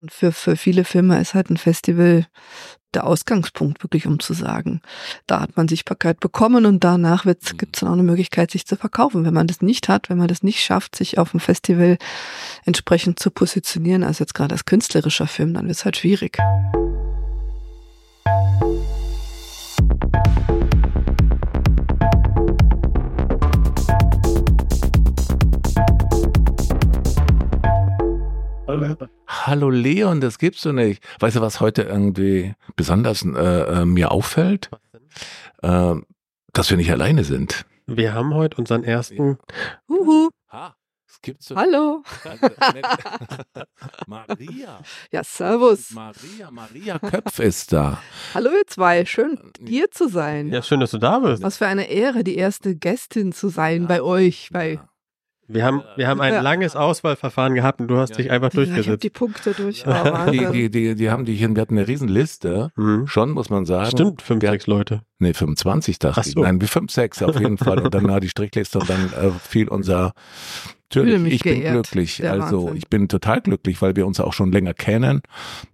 Und für, für viele Filme ist halt ein Festival der Ausgangspunkt, wirklich um zu sagen, da hat man Sichtbarkeit bekommen und danach Mhm. gibt es dann auch eine Möglichkeit, sich zu verkaufen. Wenn man das nicht hat, wenn man das nicht schafft, sich auf dem Festival entsprechend zu positionieren, also jetzt gerade als künstlerischer Film, dann wird es halt schwierig. Hallo Leon, das gibt's doch nicht. Weißt du, was heute irgendwie besonders äh, äh, mir auffällt? Äh, dass wir nicht alleine sind. Wir haben heute unseren ersten. Huhu, Ha, das gibt's doch hallo. Maria. Ja, servus. Maria, Maria Köpf ist da. Hallo ihr zwei, schön hier zu sein. Ja, schön, dass du da bist. Was für eine Ehre, die erste Gästin zu sein bei euch, bei Wir haben, wir haben ein Ja. langes Auswahlverfahren gehabt und du hast dich einfach Ja, ich habe durchgesetzt. die Punkte durch. Oh, Die, die, die, die haben die hier, wir hatten eine Riesenliste. Mhm. Schon, muss man sagen. Stimmt, fünf, sechs Leute. Nee, 25 dachte Ach ich. so. Nein, wie 5, 6 auf jeden Fall. Und dann war die Strichliste und dann äh, fiel unser. Natürlich, ich bin geehrt. glücklich. Der Also Wahnsinn. ich bin total glücklich, weil wir uns auch schon länger kennen.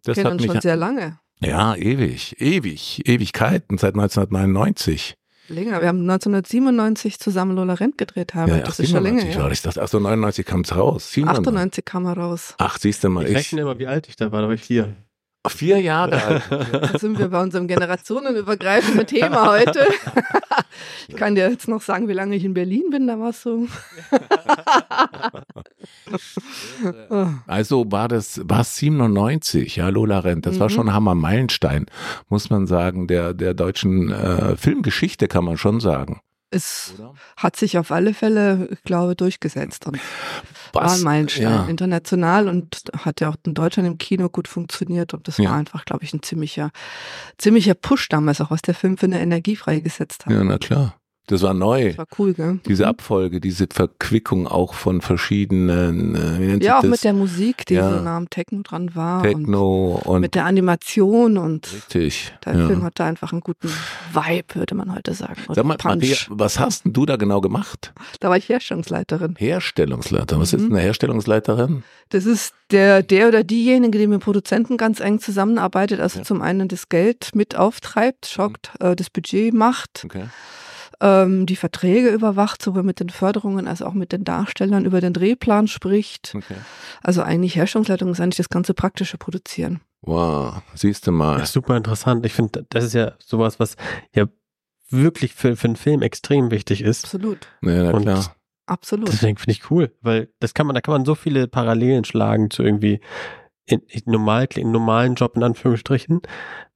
Das kennen hat uns mich schon sehr lange. ja ewig, ewig, Ewigkeiten seit 1999. Länger. Wir haben 1997 zusammen Lola Rent gedreht haben. ja, das ist schon länger 97 her. war das. das. Ach so, 99 kam es raus. 97. 98 kam er raus. Ach, siehst du mal, Ich ich. rechne immer, wie alt ich da war, da war ich vier. Vier Jahre alt. Da sind wir bei unserem generationenübergreifenden Thema heute. Ich kann dir jetzt noch sagen, wie lange ich in Berlin bin, da war es so. Also war das, war es 97, ja, Lola Rent. Das war Mhm. schon ein Hammer Meilenstein, muss man sagen, der, der deutschen äh, Filmgeschichte kann man schon sagen. Es Oder? hat sich auf alle Fälle, ich glaube, durchgesetzt und war ein Meilenstein Ja. international und hat ja auch in Deutschland im Kino gut funktioniert und das Ja. war einfach, glaube ich, ein ziemlicher, ziemlicher Push damals, auch was der Film für eine Energie freigesetzt hat. ja, na klar. Das war neu. Das war cool, gell? Diese Mhm. Abfolge, diese Verquickung auch von verschiedenen, äh, wie nennt Ja, auch sich mit das? der Musik, die Ja. so nah am Techno dran war. Techno Und und, mit der Animation und richtig. der ja. Film hatte einfach einen guten Vibe, würde man heute sagen. Oder Sag mal. Maria, was hast denn du da genau gemacht? Da war ich Herstellungsleiterin. Herstellungsleiter. Was ist Mhm. eine Herstellungsleiterin? Das ist der, der oder diejenige, die mit dem Produzenten ganz eng zusammenarbeitet. Also Ja. zum einen das Geld mit auftreibt, schockt, äh, das Budget macht, Okay. Ähm, die Verträge überwacht, sowohl mit den Förderungen als auch mit den Darstellern, über den Drehplan spricht. okay. Also eigentlich Herstellungsleitung ist eigentlich das ganze praktische Produzieren. Wow, siehst du mal. Das ist super interessant. Ich finde, das ist ja sowas, was ja wirklich für, für einen Film extrem wichtig ist. Absolut. Ja, na Und klar. Absolut. Deswegen finde ich cool, weil das kann man, da kann man so viele Parallelen schlagen zu irgendwie in, in, normal, in normalen Job in Anführungsstrichen.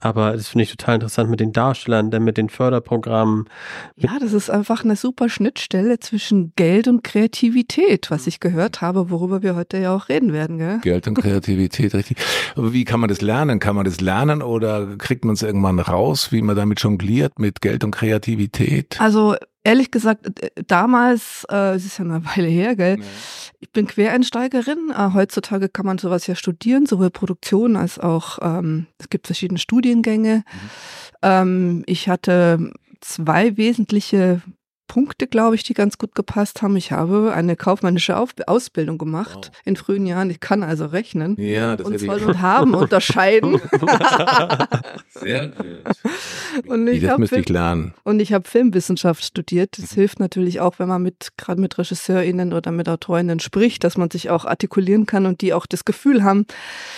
Aber das finde ich total interessant mit den Darstellern, dann mit den Förderprogrammen. Ja, das ist einfach eine super Schnittstelle zwischen Geld und Kreativität, was ich gehört habe, worüber wir heute ja auch reden werden, gell? Geld und Kreativität, richtig. Aber wie kann man das lernen? Kann man das lernen oder kriegt man es irgendwann raus, wie man damit jongliert mit Geld und Kreativität? Also ehrlich gesagt, äh, damals, äh, es ist ja eine Weile her, gell? Ich bin Quereinsteigerin. Äh, heutzutage kann man sowas ja studieren, sowohl Produktion als auch, ähm, es gibt verschiedene Studiengänge. Ähm, ich hatte zwei wesentliche Punkte, glaube ich, die ganz gut gepasst haben. Ich habe eine kaufmännische Auf Ausbildung gemacht Wow. in frühen Jahren. Ich kann also rechnen. Ja, das und soll und haben unterscheiden. Sehr gut. Und ich das müsste ich lernen. Und ich habe Filmwissenschaft studiert. Mhm. Das hilft natürlich auch, wenn man mit gerade mit RegisseurInnen oder mit AutorInnen spricht, dass man sich auch artikulieren kann und die auch das Gefühl haben,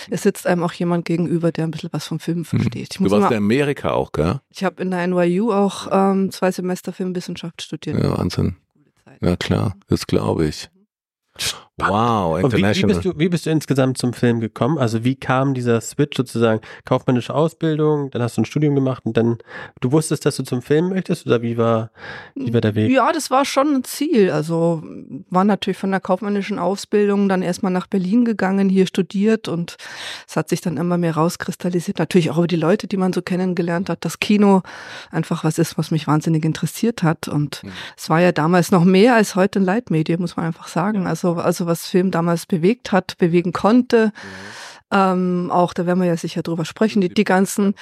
es sitzt einem auch jemand gegenüber, der ein bisschen was vom Film versteht. Ich, Mhm. Du warst immer, in Amerika auch, gell? ich habe in der NYU auch ähm, zwei Semester Filmwissenschaft studiert. Ja, Wahnsinn. Ja, klar, das glaube ich. Wow, Und wie, wie, international. bist du, wie bist du insgesamt zum Film gekommen? Also wie kam dieser Switch sozusagen? Kaufmännische Ausbildung, dann hast du ein Studium gemacht und dann, du wusstest, dass du zum Film möchtest oder wie war, wie war der Weg? Ja, das war schon ein Ziel. Also war natürlich von der kaufmännischen Ausbildung dann erstmal nach Berlin gegangen, hier studiert und es hat sich dann immer mehr rauskristallisiert. Natürlich auch über die Leute, die man so kennengelernt hat, das Kino einfach was ist, was mich wahnsinnig interessiert hat. Und Mhm. es war ja damals noch mehr als heute ein Leitmedium, muss man einfach sagen. Also, also was Film damals bewegt hat, bewegen konnte. Ähm, auch da werden wir ja sicher drüber sprechen. Die, die ganzen,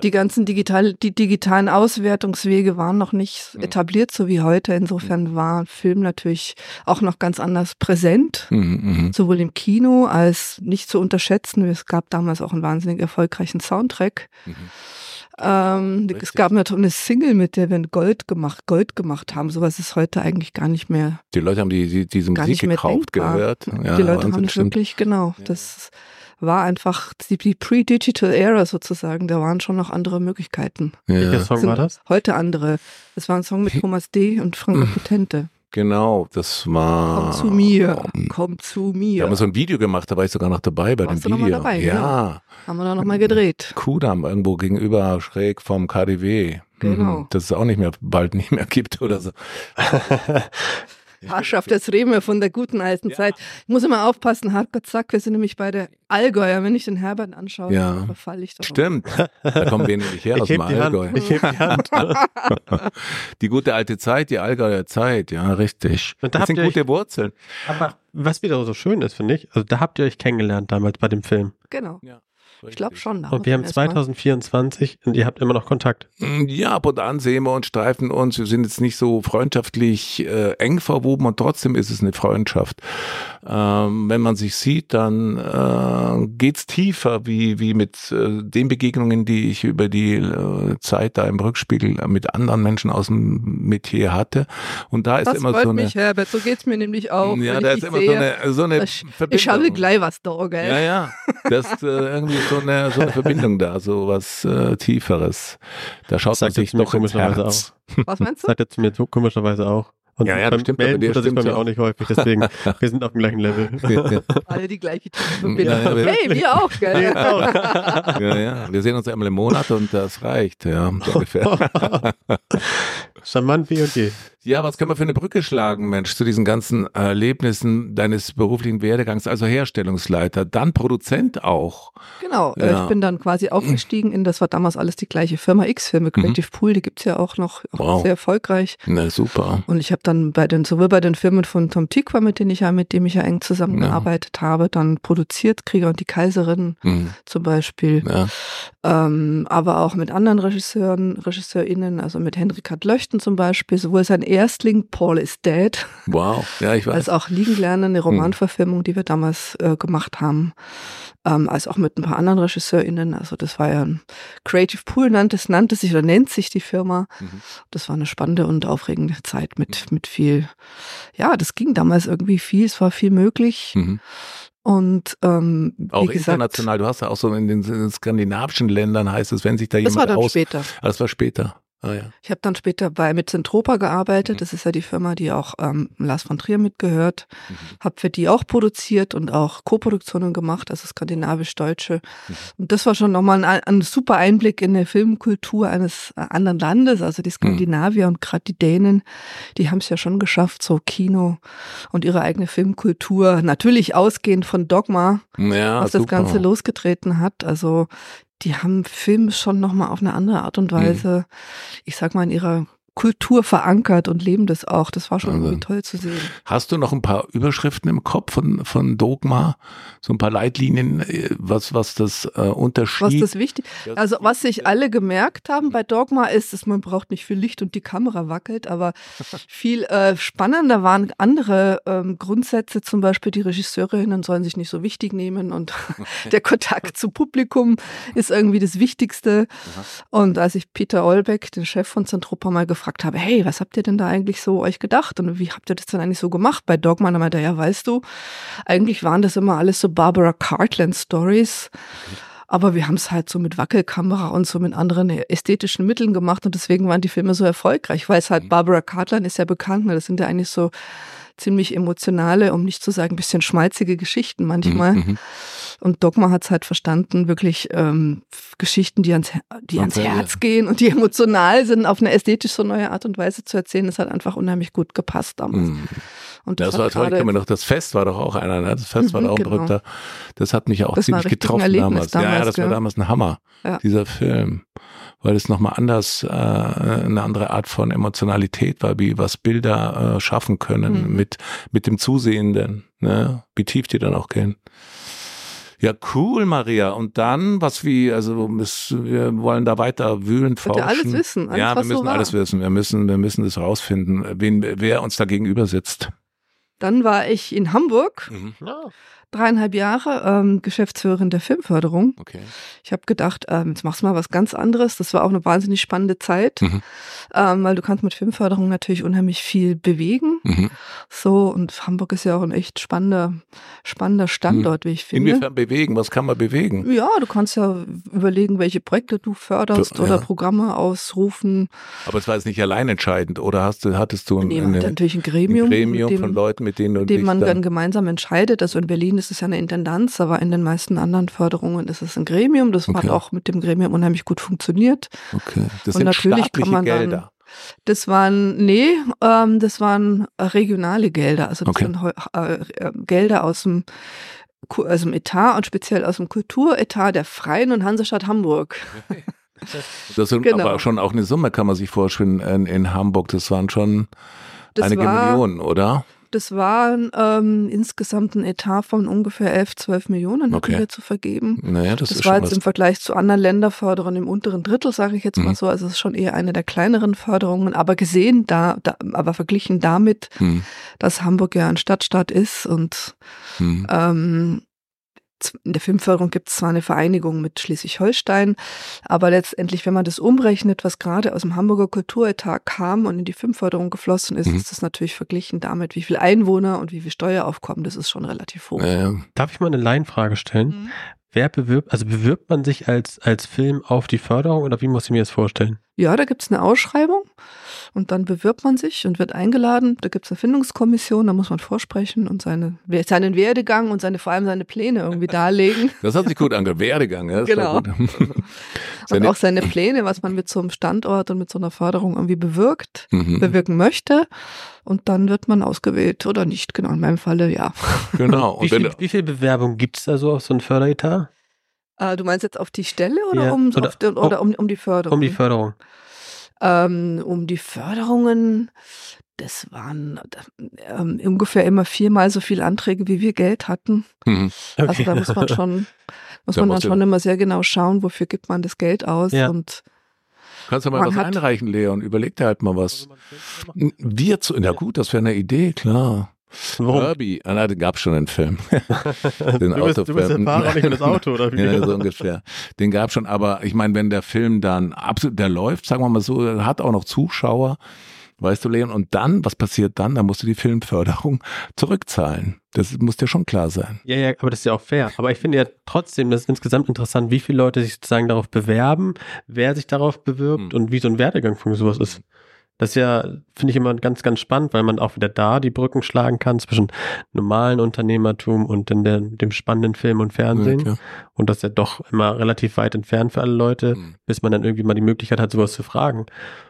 die ganzen digital, die digitalen Auswertungswege waren noch nicht Mhm. etabliert, so wie heute. Insofern war Film natürlich auch noch ganz anders präsent. Mhm, mhm. Sowohl im Kino als nicht zu unterschätzen. Es gab damals auch einen wahnsinnig erfolgreichen Soundtrack. Mhm. Ähm, es gab noch eine Single, mit der wir Gold gemacht, Gold gemacht haben. Sowas ist heute eigentlich gar nicht mehr, Die Leute haben die, die diese Musik nicht mehr gekauft, denkbar. gehört. Ja, die Leute Wahnsinn, haben stimmt. wirklich, genau. Ja. Das war einfach die, die Pre-Digital Era sozusagen. Da waren schon noch andere Möglichkeiten. Welcher Ja, Song Sind war das? Heute andere. Das war ein Song mit Thomas D. und Franco Potente. Genau, das war. Komm zu mir, komm zu Wir mir. haben so ein Video gemacht, da war ich sogar noch dabei bei Warst dem du noch mal Video. dabei, ja, genau. Haben wir da nochmal gedreht. Kudamm irgendwo gegenüber schräg vom KDW. Genau. Mhm, Das es auch nicht mehr bald nicht mehr gibt oder so. Herrschaft, jetzt reden wir von der guten alten Zeit. Ich muss immer aufpassen, Hardcore Zack, wir sind nämlich bei der Allgäuer. Wenn ich den Herbert anschaue, Ja. verfalle ich doch. Stimmt. Da kommen wir nämlich her Ich aus dem die Hand. Allgäu. Ich heb die Hand. Die gute alte Zeit, die Allgäuer Zeit, ja, richtig. Und da das habt sind ihr euch- gute Wurzeln. Aber was wieder so schön ist, finde ich, also da habt ihr euch kennengelernt damals bei dem Film. Genau. Ja, Ich glaube schon. Und wir haben wir erstmal- 2024 und ihr habt immer noch Kontakt. Mm, Ja, ab und an sehen wir uns, streifen uns. Wir sind jetzt nicht so freundschaftlich äh, eng verwoben und trotzdem ist es eine Freundschaft. Ähm, wenn man sich sieht, dann äh, geht's tiefer, wie, wie mit äh, den Begegnungen, die ich über die äh, Zeit da im Rückspiegel mit anderen Menschen aus dem Metier hatte. Und da ist Das immer freut so eine. mich, Herbert. So geht's mir nämlich auch. ja, wenn da ich ist immer sehe. so eine, so eine Ich- Verbindung. Ich habe gleich was da, gell? Ja, ja. Das ist äh, irgendwie so eine, so eine Verbindung da, so was äh, Tieferes. Da schaut man Sagt sich doch ins komischerweise Herz. Was meinst du? Sagt er zu mir so komischerweise auch. Und Ja, ja, das stimmt, Melden dir tut er sich bei mir ja auch nicht häufig, deswegen, wir sind auf dem gleichen Level. Alle die gleiche Ja, Verbindung. ja, wir- hey, wir auch, gell? ja, ja. Wir sehen uns einmal im Monat und das reicht, ja, so ungefähr. Charmant wie und je. Ja, was können wir für eine Brücke schlagen, Mensch, zu diesen ganzen Erlebnissen deines beruflichen Werdegangs, also Herstellungsleiter, dann Produzent auch. Genau, äh, Ja. ich bin dann quasi aufgestiegen in, das war damals alles die gleiche Firma X-Filme, Creative Pool, die gibt's ja auch noch, auch Mhm. Wow. sehr erfolgreich. Na, super. Und ich habe dann bei den, sowohl bei den Firmen von Tom Tikva, mit denen ich ja, mit dem ich ja eng zusammengearbeitet habe, dann produziert, Krieger und die Kaiserin Mhm. zum Beispiel, Ja. ähm, aber auch mit anderen Regisseuren, RegisseurInnen, also mit Henrik Löchten zum Beispiel, sowohl sein Erstling Paul is Dead, Wow. Ja, ich weiß. als auch Liegen lernen, Hm. eine Romanverfilmung, die wir damals äh, gemacht haben, ähm, als auch mit ein paar anderen RegisseurInnen. Also das war ja ein Creative Pool, nannte, es nannte sich oder nennt sich die Firma. Mhm. Das war eine spannende und aufregende Zeit mit, mit viel, ja, das ging damals irgendwie viel, es war viel möglich. Mhm. Und ähm, Auch gesagt, international. Du hast ja auch so in den, in den skandinavischen Ländern heißt es, wenn sich da das war jemand dann aus. später. Ah, das war später. Ah, ja. Ich habe dann später bei mit Zentropa gearbeitet. Mhm. Das ist ja die Firma, die auch ähm, Lars von Trier mitgehört. Mhm. Habe für die auch produziert und auch Co-Produktionen gemacht, also skandinavisch-deutsche. Mhm. Und das war schon nochmal ein, ein super Einblick in eine Filmkultur eines äh, anderen Landes. Also Mhm. die Skandinavier und gerade die Dänen, die haben es ja schon geschafft, so Kino und ihre eigene Filmkultur, natürlich ausgehend von Dogma, Ja, was das super. Ganze losgetreten hat. Also die haben Film schon nochmal auf eine andere Art Mhm. und Weise, ich sag mal, in ihrer Kultur verankert und leben das auch. Das war schon Also. irgendwie toll zu sehen. Hast du noch ein paar Überschriften im Kopf von, von Dogma? So ein paar Leitlinien, äh, was, was das äh, Unterschied? Was das wichtig, also was sich alle gemerkt haben bei Dogma ist, dass man braucht nicht viel Licht und die Kamera wackelt, aber viel äh, spannender waren andere ähm, Grundsätze, zum Beispiel die Regisseurinnen sollen sich nicht so wichtig nehmen und der Kontakt zum Publikum ist irgendwie das Wichtigste. Und als ich Peter Olbeck, den Chef von Zentropa, mal gefragt habe, hey, was habt ihr denn da eigentlich so euch gedacht und wie habt ihr das denn eigentlich so gemacht bei Dogma? Und er meinte, ja, weißt du, eigentlich waren das immer alles so Barbara Cartland Stories. Aber wir haben es halt so mit Wackelkamera und so mit anderen ästhetischen Mitteln gemacht und deswegen waren die Filme so erfolgreich, weil es halt Barbara Cartland ist ja bekannt, ne? das sind ja eigentlich so ziemlich emotionale, um nicht zu sagen, ein bisschen schmalzige Geschichten manchmal. Mhm, mhm. Und Dogma hat es halt verstanden, wirklich ähm, Geschichten, die ans, die ans Herz gehen und die emotional sind, auf eine ästhetisch so neue Art und Weise zu erzählen. Das hat einfach unheimlich gut gepasst damals. Mhm. Und Das hat war toll, ich kann mir noch, das Fest war doch auch einer, ne? das Fest war Mhm, doch auch ein genau. Berühmter. Das hat mich auch Das war ziemlich ein getroffen Erlebnis damals. Ja, ja, damals, das war gell? damals ein Hammer, Ja. dieser Film. Weil es nochmal anders, äh, eine andere Art von Emotionalität war, wie was Bilder äh, schaffen können Mhm. mit, mit dem Zusehenden, ne? wie tief die dann auch gehen. Ja, cool, Maria. Und dann, was wie, also wir wollen da weiter wühlen, forschen. Ihr alles wissen? Alles, ja, wir was müssen so war? alles wissen. Wir müssen, wir müssen das rausfinden, wen, wer uns da gegenüber sitzt. Dann war ich in Hamburg, Mhm. Dreieinhalb Jahre, ähm, Geschäftsführerin der Filmförderung. Okay. Ich habe gedacht, ähm, jetzt machst du mal was ganz anderes. Das war auch eine wahnsinnig spannende Zeit, Mhm. ähm, weil du kannst mit Filmförderung natürlich unheimlich viel bewegen. Mhm. So, und Hamburg ist ja auch ein echt spannender, spannender Standort, wie ich finde. Inwiefern bewegen? Was kann man bewegen? Ja, du kannst ja überlegen, welche Projekte du förderst Ja. oder Programme ausrufen. Aber es war jetzt nicht allein entscheidend, oder hast du, hattest du ein, Nee, eine, natürlich ein ein Gremium, Gremium mit dem, von Leuten, mit denen du dem dich man dann, dann gemeinsam entscheidet. Also in Berlin ist es ja eine Intendanz, aber in den meisten anderen Förderungen ist es ein Gremium. Das Okay. hat auch mit dem Gremium unheimlich gut funktioniert. Okay. Das Und sind natürlich staatliche kann man dann- Gelder. Das waren, nee, ähm, das waren äh, regionale Gelder. Also das Okay. sind äh, äh, Gelder aus dem, aus dem Etat und speziell aus dem Kulturetat der Freien und Hansestadt Hamburg. Das sind Genau. aber schon auch eine Summe, kann man sich vorstellen, in, in Hamburg. Das waren schon Das einige war, Millionen, oder? Das waren ähm, insgesamt ein Etat von ungefähr 11, 12 Millionen Okay. wir zu vergeben. Naja, das, Das, war jetzt im Vergleich zu anderen Länderförderern im unteren Drittel, sage ich jetzt mal Mhm. so. Also es ist schon eher eine der kleineren Förderungen, aber gesehen da, da aber verglichen damit, Hm, dass Hamburg ja ein Stadtstaat ist und hm. ähm, in der Filmförderung gibt es zwar eine Vereinigung mit Schleswig-Holstein, aber letztendlich, wenn man das umrechnet, was gerade aus dem Hamburger Kulturetat kam und in die Filmförderung geflossen ist, Mhm. ist das natürlich verglichen damit, wie viel Einwohner und wie viel Steueraufkommen, das ist schon relativ hoch. Ja. Darf ich mal eine Laienfrage stellen? Mhm. Wer bewirbt, also bewirbt man sich als, als Film auf die Förderung oder wie muss ich mir das vorstellen? Ja, da gibt's eine Ausschreibung und dann bewirbt man sich und wird eingeladen. Da gibt's eine Findungskommission, da muss man vorsprechen und seine, seinen Werdegang und seine, vor allem seine Pläne irgendwie darlegen. Das hat sich gut angehört. Werdegang, ja. Genau. Und auch seine Pläne, was man mit so einem Standort und mit so einer Förderung irgendwie bewirkt, Mhm. bewirken möchte. Und dann wird man ausgewählt oder nicht. Genau, in meinem Falle ja. Genau. Wie Und wenn, viel, wie viel Bewerbung gibt es da so auf so ein Förderetat? Äh, du meinst jetzt auf die Stelle oder, Ja, um, oder- auf den, oder um, um die Förderung? Um die Förderung. Ähm, um die Förderungen. Das waren ähm, ungefähr immer viermal so viele Anträge, wie wir Geld hatten. mhm. Also da muss man schon, muss Da man dann schon immer sehr genau schauen, wofür gibt man das Geld aus. Ja. Und Kannst du mal Man was einreichen, Leon? Überleg dir halt mal was. Wir zu, na gut, das wäre eine Idee, klar. Warum? Herbie, ah, na, den gab's schon einen Film. Den du, bist, du bist der. Fahrer, nicht das Auto, oder wie? Ja, so ungefähr. Den gab's schon, aber ich meine, wenn der Film dann absolut, der läuft, sagen wir mal so, hat auch noch Zuschauer, weißt du, Leon, und dann, was passiert dann? Dann musst du die Filmförderung zurückzahlen. Das muss dir schon klar sein. Ja, ja, aber das ist ja auch fair. Aber ich finde ja trotzdem, das ist insgesamt interessant, wie viele Leute sich sozusagen darauf bewerben, wer sich darauf bewirbt Hm. und wie so ein Werdegang von sowas ist. Das ist ja, finde ich immer ganz, ganz spannend, weil man auch wieder da die Brücken schlagen kann zwischen normalen Unternehmertum und dann der, dem spannenden Film und Fernsehen. Ja. Und das ist ja doch immer relativ weit entfernt für alle Leute, Hm. bis man dann irgendwie mal die Möglichkeit hat, sowas zu fragen.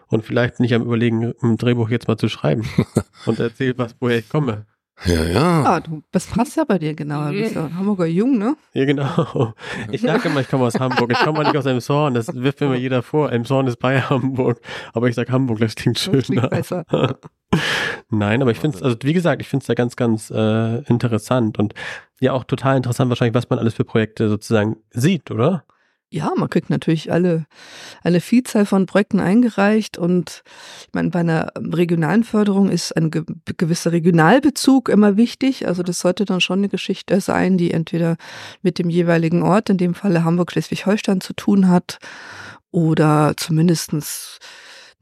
Und vielleicht bin ich am überlegen, ein Drehbuch jetzt mal zu schreiben und erzähl was, woher ich komme. Ja, ja. ah, du, das passt ja bei dir genau. Du bist ja ein Hamburger Jung, ne? Ja, genau. Ich sage immer, ich komme aus Hamburg. Ich komme mal nicht aus Elmshorn. Das wirft mir immer jeder vor. Elmshorn ist bei Hamburg. Aber ich sage Hamburg, das klingt Das schöner. klingt besser. Nein, aber ich finde es, also wie gesagt, ich finde es da ganz, ganz äh, interessant und ja auch total interessant wahrscheinlich, was man alles für Projekte sozusagen sieht, oder? Ja, man kriegt natürlich alle eine Vielzahl von Projekten eingereicht und ich meine, bei einer regionalen Förderung ist ein ge gewisser Regionalbezug immer wichtig. Also das sollte dann schon eine Geschichte sein, die entweder mit dem jeweiligen Ort, in dem Falle Hamburg-Schleswig-Holstein zu tun hat oder zumindestens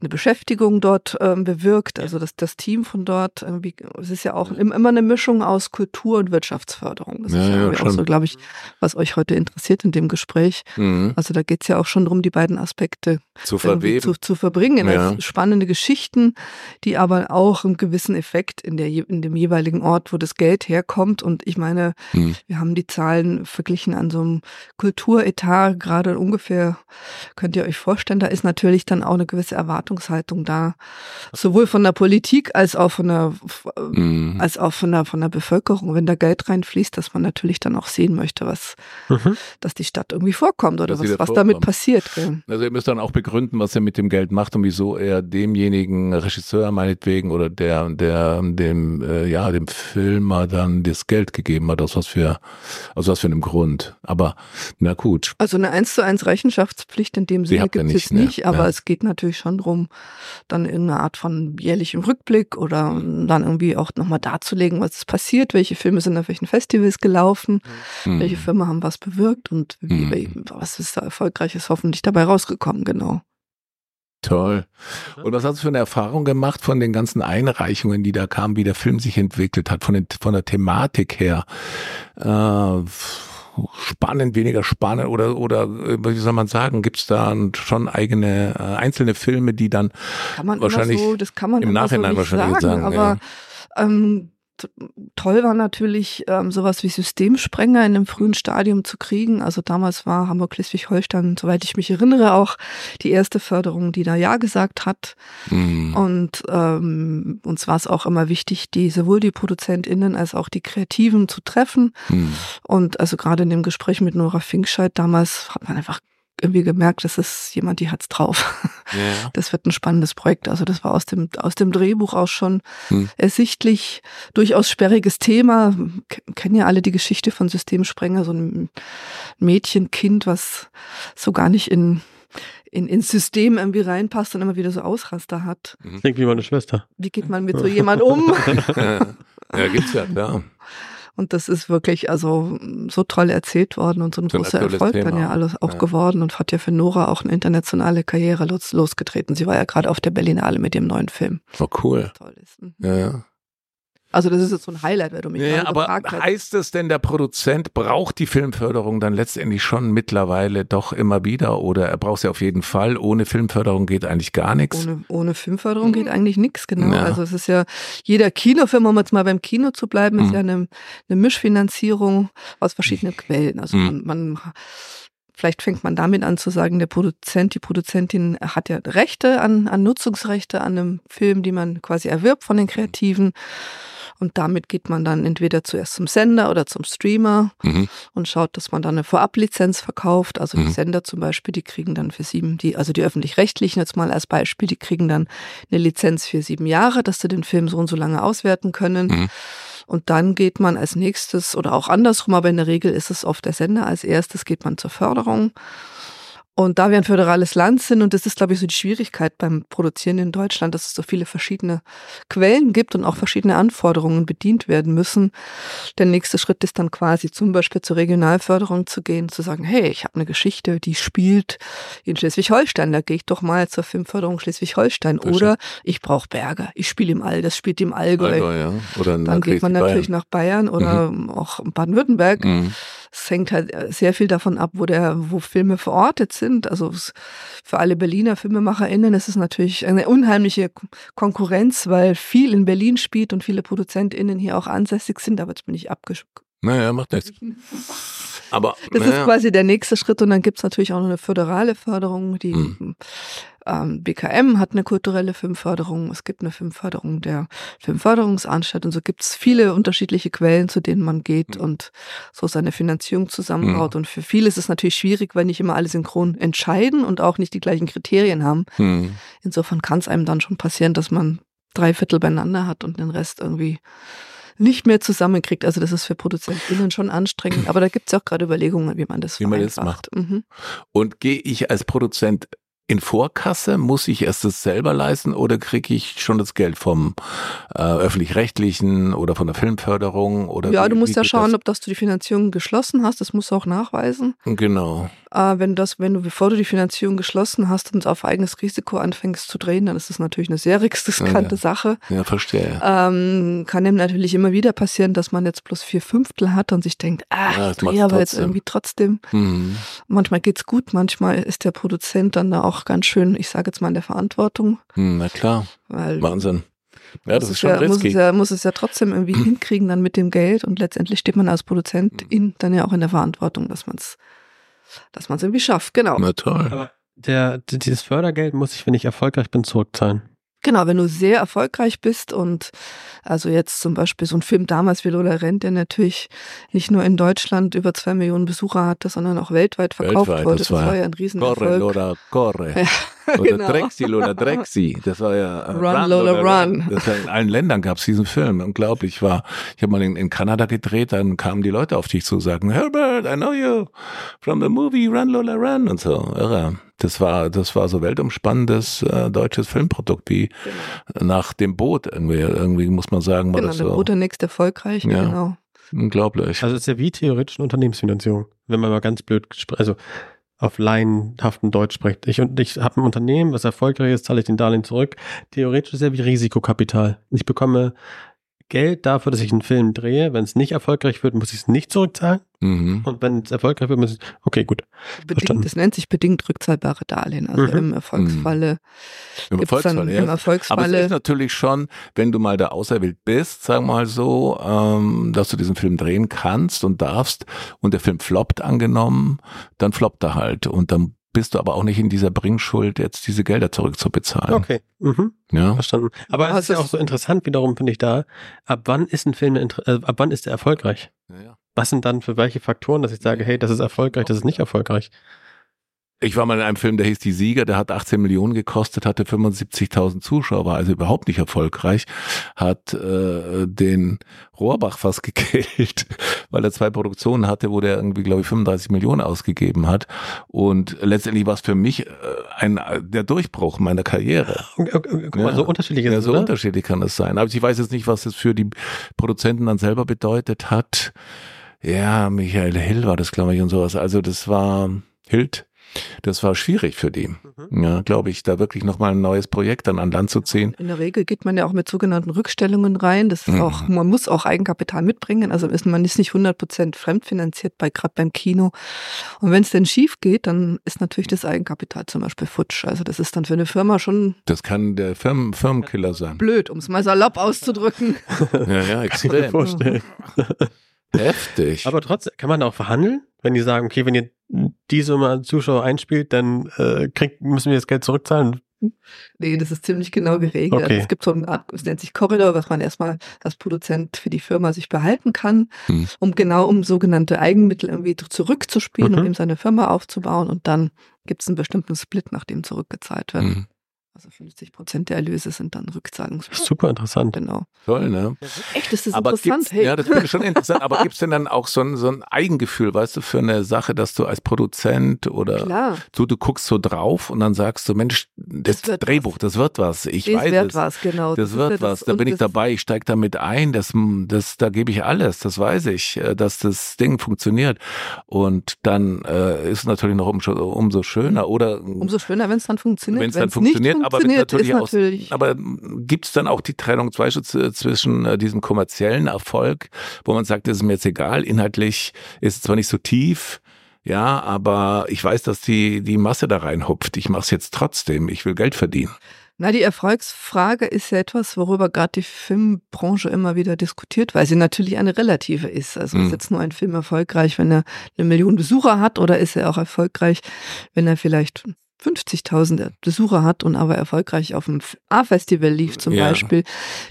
eine Beschäftigung dort ähm, bewirkt, also das, das Team von dort irgendwie, es ist ja auch im- immer eine Mischung aus Kultur- und Wirtschaftsförderung. Das Ja, ist ja, auch so, glaube ich, was euch heute interessiert in dem Gespräch. Mhm. Also da geht's ja auch schon darum, die beiden Aspekte Zu zu, zu verbringen. Ja. Spannende Geschichten, die aber auch einen gewissen Effekt in, der, in dem jeweiligen Ort, wo das Geld herkommt. Und ich meine, Mhm. wir haben die Zahlen verglichen an so einem Kulturetat, gerade ungefähr, könnt ihr euch vorstellen, da ist natürlich dann auch eine gewisse Erwartungshaltung da, sowohl von der Politik als auch von der, Mhm. als auch von der, von der Bevölkerung, wenn da Geld reinfließt, dass man natürlich dann auch sehen möchte, was, Mhm. dass die Stadt irgendwie vorkommt oder Dass was, da was damit passiert. Gell? Also ihr müsst dann auch begründen, was er mit dem Geld macht und wieso er demjenigen Regisseur meinetwegen oder der, der, dem, äh, ja, dem Filmer dann das Geld gegeben hat, aus was für, aus was für einem Grund. Aber, na gut. Also eine eins zu eins Rechenschaftspflicht in dem Sinne gibt es jetzt nicht, ne? aber ja. es geht natürlich schon drum, dann irgendeine Art von jährlichem Rückblick oder dann irgendwie auch nochmal darzulegen, was ist passiert, welche Filme sind auf welchen Festivals gelaufen, mhm. welche Filme haben was bewirkt und wie, mhm. was ist da erfolgreiches hoffentlich dabei rausgekommen, genau. Toll. Und was hast du für eine Erfahrung gemacht von den ganzen Einreichungen, die da kamen, wie der Film sich entwickelt hat, von, den, von der Thematik her? Äh, spannend, weniger spannend oder oder äh, wie soll man sagen, gibt es da schon eigene äh, einzelne Filme, die dann wahrscheinlich so, das kann man im Nachhinein so wahrscheinlich sagen, sagen aber ja. ähm, toll war natürlich ähm, sowas wie Systemsprenger in einem frühen Stadium zu kriegen. Also damals war Hamburg-Schleswig-Holstein, soweit ich mich erinnere, auch die erste Förderung, die da Ja gesagt hat. Mhm. Und ähm, uns war es auch immer wichtig, die sowohl die ProduzentInnen als auch die Kreativen zu treffen. Mhm. Und also gerade in dem Gespräch mit Nora Finkscheid damals hat man einfach irgendwie gemerkt, das ist jemand, die hat's drauf. Ja. Das wird ein spannendes Projekt. Also das war aus dem, aus dem Drehbuch auch schon hm. ersichtlich, durchaus sperriges Thema. Kennen ja alle die Geschichte von Systemsprenger, so ein Mädchenkind, was so gar nicht in, in, ins System irgendwie reinpasst und immer wieder so Ausraster hat. Mhm. Klingt wie meine Schwester. Wie geht man mit so jemand um? ja, gibt's ja, ja. Und das ist wirklich also so toll erzählt worden und so ein, so ein großer Erfolg Thema. dann ja alles auch ja. geworden und hat ja für Nora auch eine internationale Karriere los, losgetreten. Sie war ja gerade auf der Berlinale mit dem neuen Film. Oh, cool. Toll ist. Mhm. Ja, ja. Also das ist jetzt so ein Highlight, wenn du mich ja, aber heißt es denn, der Produzent braucht die Filmförderung dann letztendlich schon mittlerweile doch immer wieder oder er braucht sie auf jeden Fall? Ohne Filmförderung geht eigentlich gar nichts. Ohne, ohne Filmförderung geht eigentlich nichts, genau. Ja. Also es ist ja jeder Kinofilm, um jetzt mal beim Kino zu bleiben, ist mhm. ja eine, eine Mischfinanzierung aus verschiedenen Quellen. Also mhm. man, man Vielleicht fängt man damit an zu sagen, der Produzent, die Produzentin hat ja Rechte an, an Nutzungsrechte an einem Film, die man quasi erwirbt von den Kreativen. Und damit geht man dann entweder zuerst zum Sender oder zum Streamer mhm. und schaut, dass man dann eine Vorablizenz verkauft. Also mhm. die Sender zum Beispiel, die kriegen dann für sieben, die, also die öffentlich-rechtlichen jetzt mal als Beispiel, die kriegen dann eine Lizenz für sieben Jahre, dass sie den Film so und so lange auswerten können. Mhm. Und dann geht man als nächstes oder auch andersrum, aber in der Regel ist es oft der Sender als erstes, geht man zur Förderung. Und da wir ein föderales Land sind, und das ist, glaube ich, so die Schwierigkeit beim Produzieren in Deutschland, dass es so viele verschiedene Quellen gibt und auch verschiedene Anforderungen bedient werden müssen. Der nächste Schritt ist dann quasi zum Beispiel zur Regionalförderung zu gehen, zu sagen, hey, ich habe eine Geschichte, die spielt in Schleswig-Holstein, da gehe ich doch mal zur Filmförderung Schleswig-Holstein. Oder ich brauche Berge, ich spiele im All, das spielt im Allgäu. Allgäu ja. oder dann geht man natürlich Bayern. nach Bayern oder mhm. auch Baden-Württemberg. Mhm. Es hängt halt sehr viel davon ab, wo der, wo Filme verortet sind. Also für alle Berliner FilmemacherInnen ist es natürlich eine unheimliche Konkurrenz, weil viel in Berlin spielt und viele ProduzentInnen hier auch ansässig sind, aber jetzt bin ich abgesch naja, macht nichts. Aber das naja. ist quasi der nächste Schritt und dann gibt's natürlich auch noch eine föderale Förderung, die hm. ähm, BKM hat eine kulturelle Filmförderung, es gibt eine Filmförderung der Filmförderungsanstalt und so gibt's viele unterschiedliche Quellen, zu denen man geht hm. und so seine Finanzierung zusammenbaut. Hm. Und für viele ist es natürlich schwierig, weil nicht immer alle synchron entscheiden und auch nicht die gleichen Kriterien haben. Hm. Insofern kann es einem dann schon passieren, dass man drei Viertel beieinander hat und den Rest irgendwie nicht mehr zusammenkriegt. Also das ist für ProduzentInnen schon anstrengend, aber da gibt es auch gerade Überlegungen, wie man das wie man das macht. Mhm. Und gehe ich als Produzent in Vorkasse? Muss ich erst das selber leisten oder kriege ich schon das Geld vom äh, öffentlich-rechtlichen oder von der Filmförderung? Oder ja, wie, du musst ja schauen, das? ob das du die Finanzierung geschlossen hast. Das musst du auch nachweisen. Genau. Äh, wenn das, wenn du, bevor du die Finanzierung geschlossen hast und auf eigenes Risiko anfängst zu drehen, dann ist das natürlich eine sehr riskante ja. Sache. Ja, verstehe. Ähm, kann ihm natürlich immer wieder passieren, dass man jetzt plus vier Fünftel hat und sich denkt, ah, ja, ich drehe aber jetzt irgendwie trotzdem. Mhm. Manchmal geht's gut, manchmal ist der Produzent dann da auch ganz schön, ich sage jetzt mal, in der Verantwortung. Hm, na klar. Weil Wahnsinn. Ja, das ist schon ja, muss es, ja, muss es ja trotzdem irgendwie hinkriegen dann mit dem Geld und letztendlich steht man als Produzent hm. dann ja auch in der Verantwortung, dass man es dass man es irgendwie schafft, genau. Na toll. Aber der, dieses Fördergeld muss ich, wenn ich erfolgreich bin, zurückzahlen. Genau, wenn du sehr erfolgreich bist und also jetzt zum Beispiel so ein Film damals wie Lola Rent, der natürlich nicht nur in Deutschland über zwei Millionen Besucher hatte, sondern auch weltweit verkauft Weltweit, wurde. das Das, war war ja ein Corre, Riesenerfolg. Lola, corre. Ja, Oder genau. Drexi, Lola, Drexi. Das war ja äh, Run, Lola, Run. Das war in allen Ländern gab es diesen Film. Unglaublich war. Ich habe mal in, in Kanada gedreht, dann kamen die Leute auf dich zu, sagen, Herbert, I know you from the movie Run, Lola, Run und so. Irre. Das war, das war so weltumspannendes äh, deutsches Filmprodukt, wie nach dem Boot irgendwie, irgendwie muss man sagen, war Genau, das der so Bruder nächste erfolgreich, Ja. genau. unglaublich. Also es ist ja wie theoretisch eine Unternehmensfinanzierung, wenn man mal ganz blöd, also auf laienhaften Deutsch spricht. Ich, und ich habe ein Unternehmen, was erfolgreich ist, zahle ich den Darlehen zurück. Theoretisch ist ja wie Risikokapital. Ich bekomme Geld dafür, dass ich einen Film drehe. Wenn es nicht erfolgreich wird, muss ich es nicht zurückzahlen. Mhm. Und wenn es erfolgreich wird, muss ich, okay, gut. Bedingt, das nennt sich bedingt rückzahlbare Darlehen. Also Mhm. im Erfolgsfalle Im gibt's dann Erfolgsfall, ja. im Aber es Erfolgsfalle ist natürlich schon, wenn du mal da auserwählt bist, sagen wir mal so, ähm, dass du diesen Film drehen kannst und darfst und der Film floppt angenommen, dann floppt er halt und dann bist du aber auch nicht in dieser Bringschuld, jetzt diese Gelder zurückzubezahlen. Okay. Mhm. Ja. Verstanden. Aber Ja, es ist ja auch so interessant, wiederum finde ich da, ab wann ist ein Film, äh, ab wann ist er erfolgreich? Ja. Was sind dann für welche Faktoren, dass ich sage, hey, das ist erfolgreich, das ist nicht erfolgreich? Ich war mal in einem Film, der hieß Die Sieger, der hat 18 Millionen gekostet, hatte 75.000 Zuschauer, war also überhaupt nicht erfolgreich, hat äh, den Rohrbach fast gekillt, weil er zwei Produktionen hatte, wo der irgendwie, glaube ich, 35 Millionen ausgegeben hat. Und letztendlich war es für mich äh, ein, der Durchbruch meiner Karriere. Okay, Guck mal, Ja. so unterschiedlich ist Ja, so oder? unterschiedlich kann es sein. Aber ich weiß jetzt nicht, was es für die Produzenten dann selber bedeutet hat. Ja, Michael Hill war das, glaube ich, und sowas. Also das war Hild. Das war schwierig für die. Mhm. Ja, glaube ich, da wirklich nochmal ein neues Projekt dann an Land zu ziehen. In der Regel geht man ja auch mit sogenannten Rückstellungen rein. Das ist Mhm. auch, man muss auch Eigenkapital mitbringen. Also ist, man ist nicht 100% fremdfinanziert bei, gerade beim Kino. Und wenn es denn schief geht, dann ist natürlich das Eigenkapital zum Beispiel futsch. Also das ist dann für eine Firma schon Das kann der Firmen, Firmenkiller sein. blöd, um es mal salopp auszudrücken. Ja, ja, Kann ich mir extrem. vorstellen. Heftig. Aber trotzdem, kann man auch verhandeln? Wenn die sagen, okay, wenn ihr die Summe an Zuschauer einspielt, dann äh, kriegt, müssen wir das Geld zurückzahlen. Nee, das ist ziemlich genau geregelt. Okay. Also es gibt so eine Art, es nennt sich Korridor, was man erstmal als Produzent für die Firma sich behalten kann, Hm. um genau um sogenannte Eigenmittel irgendwie zurückzuspielen, um Mhm. eben seine Firma aufzubauen. Und dann gibt es einen bestimmten Split, nachdem zurückgezahlt wird. Mhm. Also 50 Prozent der Erlöse sind dann rückzahlungsfähig. Super interessant. Genau. Toll, ne? Echt, das ist aber interessant. Hey. ja, das finde ich schon interessant. Aber gibt's denn dann auch so ein, so ein Eigengefühl, weißt du, für eine Sache, dass du als Produzent oder Klar, so, du guckst so drauf und dann sagst du, Mensch, das, Das Drehbuch, das wird was. Ich das weiß wird es. was, genau. Das ist wird was, da bin ich das- dabei, ich steige damit ein, das, das, da gebe ich alles, das weiß ich, äh, dass das Ding funktioniert. Und dann äh, ist es natürlich noch umso, umso schöner oder Umso schöner, wenn es dann funktioniert. Wenn es dann Wenn's funktioniert, aber natürlich ist aus- natürlich aber gibt es dann auch die Trennung zwischen äh, diesem kommerziellen Erfolg, wo man sagt, das ist mir jetzt egal, inhaltlich ist es zwar nicht so tief, ja, aber ich weiß, dass die, die Masse da reinhupft. Ich mache es jetzt trotzdem. Ich will Geld verdienen. Na, die Erfolgsfrage ist ja etwas, worüber gerade die Filmbranche immer wieder diskutiert, weil sie natürlich eine relative ist. Also ist jetzt nur ein Film erfolgreich, wenn er eine Million Besucher hat oder ist er auch erfolgreich, wenn er vielleicht 50.000 Besucher hat und aber erfolgreich auf dem A-Festival lief zum Ja. Beispiel.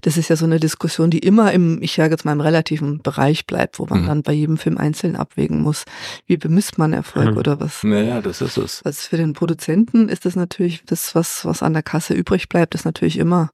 Das ist ja so eine Diskussion, die immer im, ich sage jetzt mal im relativen Bereich bleibt, wo man Mhm. dann bei jedem Film einzeln abwägen muss, wie bemisst man Erfolg Mhm. oder was. Naja, das ist es. Also für den Produzenten ist das natürlich das, was, was an der Kasse übrig bleibt, ist natürlich immer,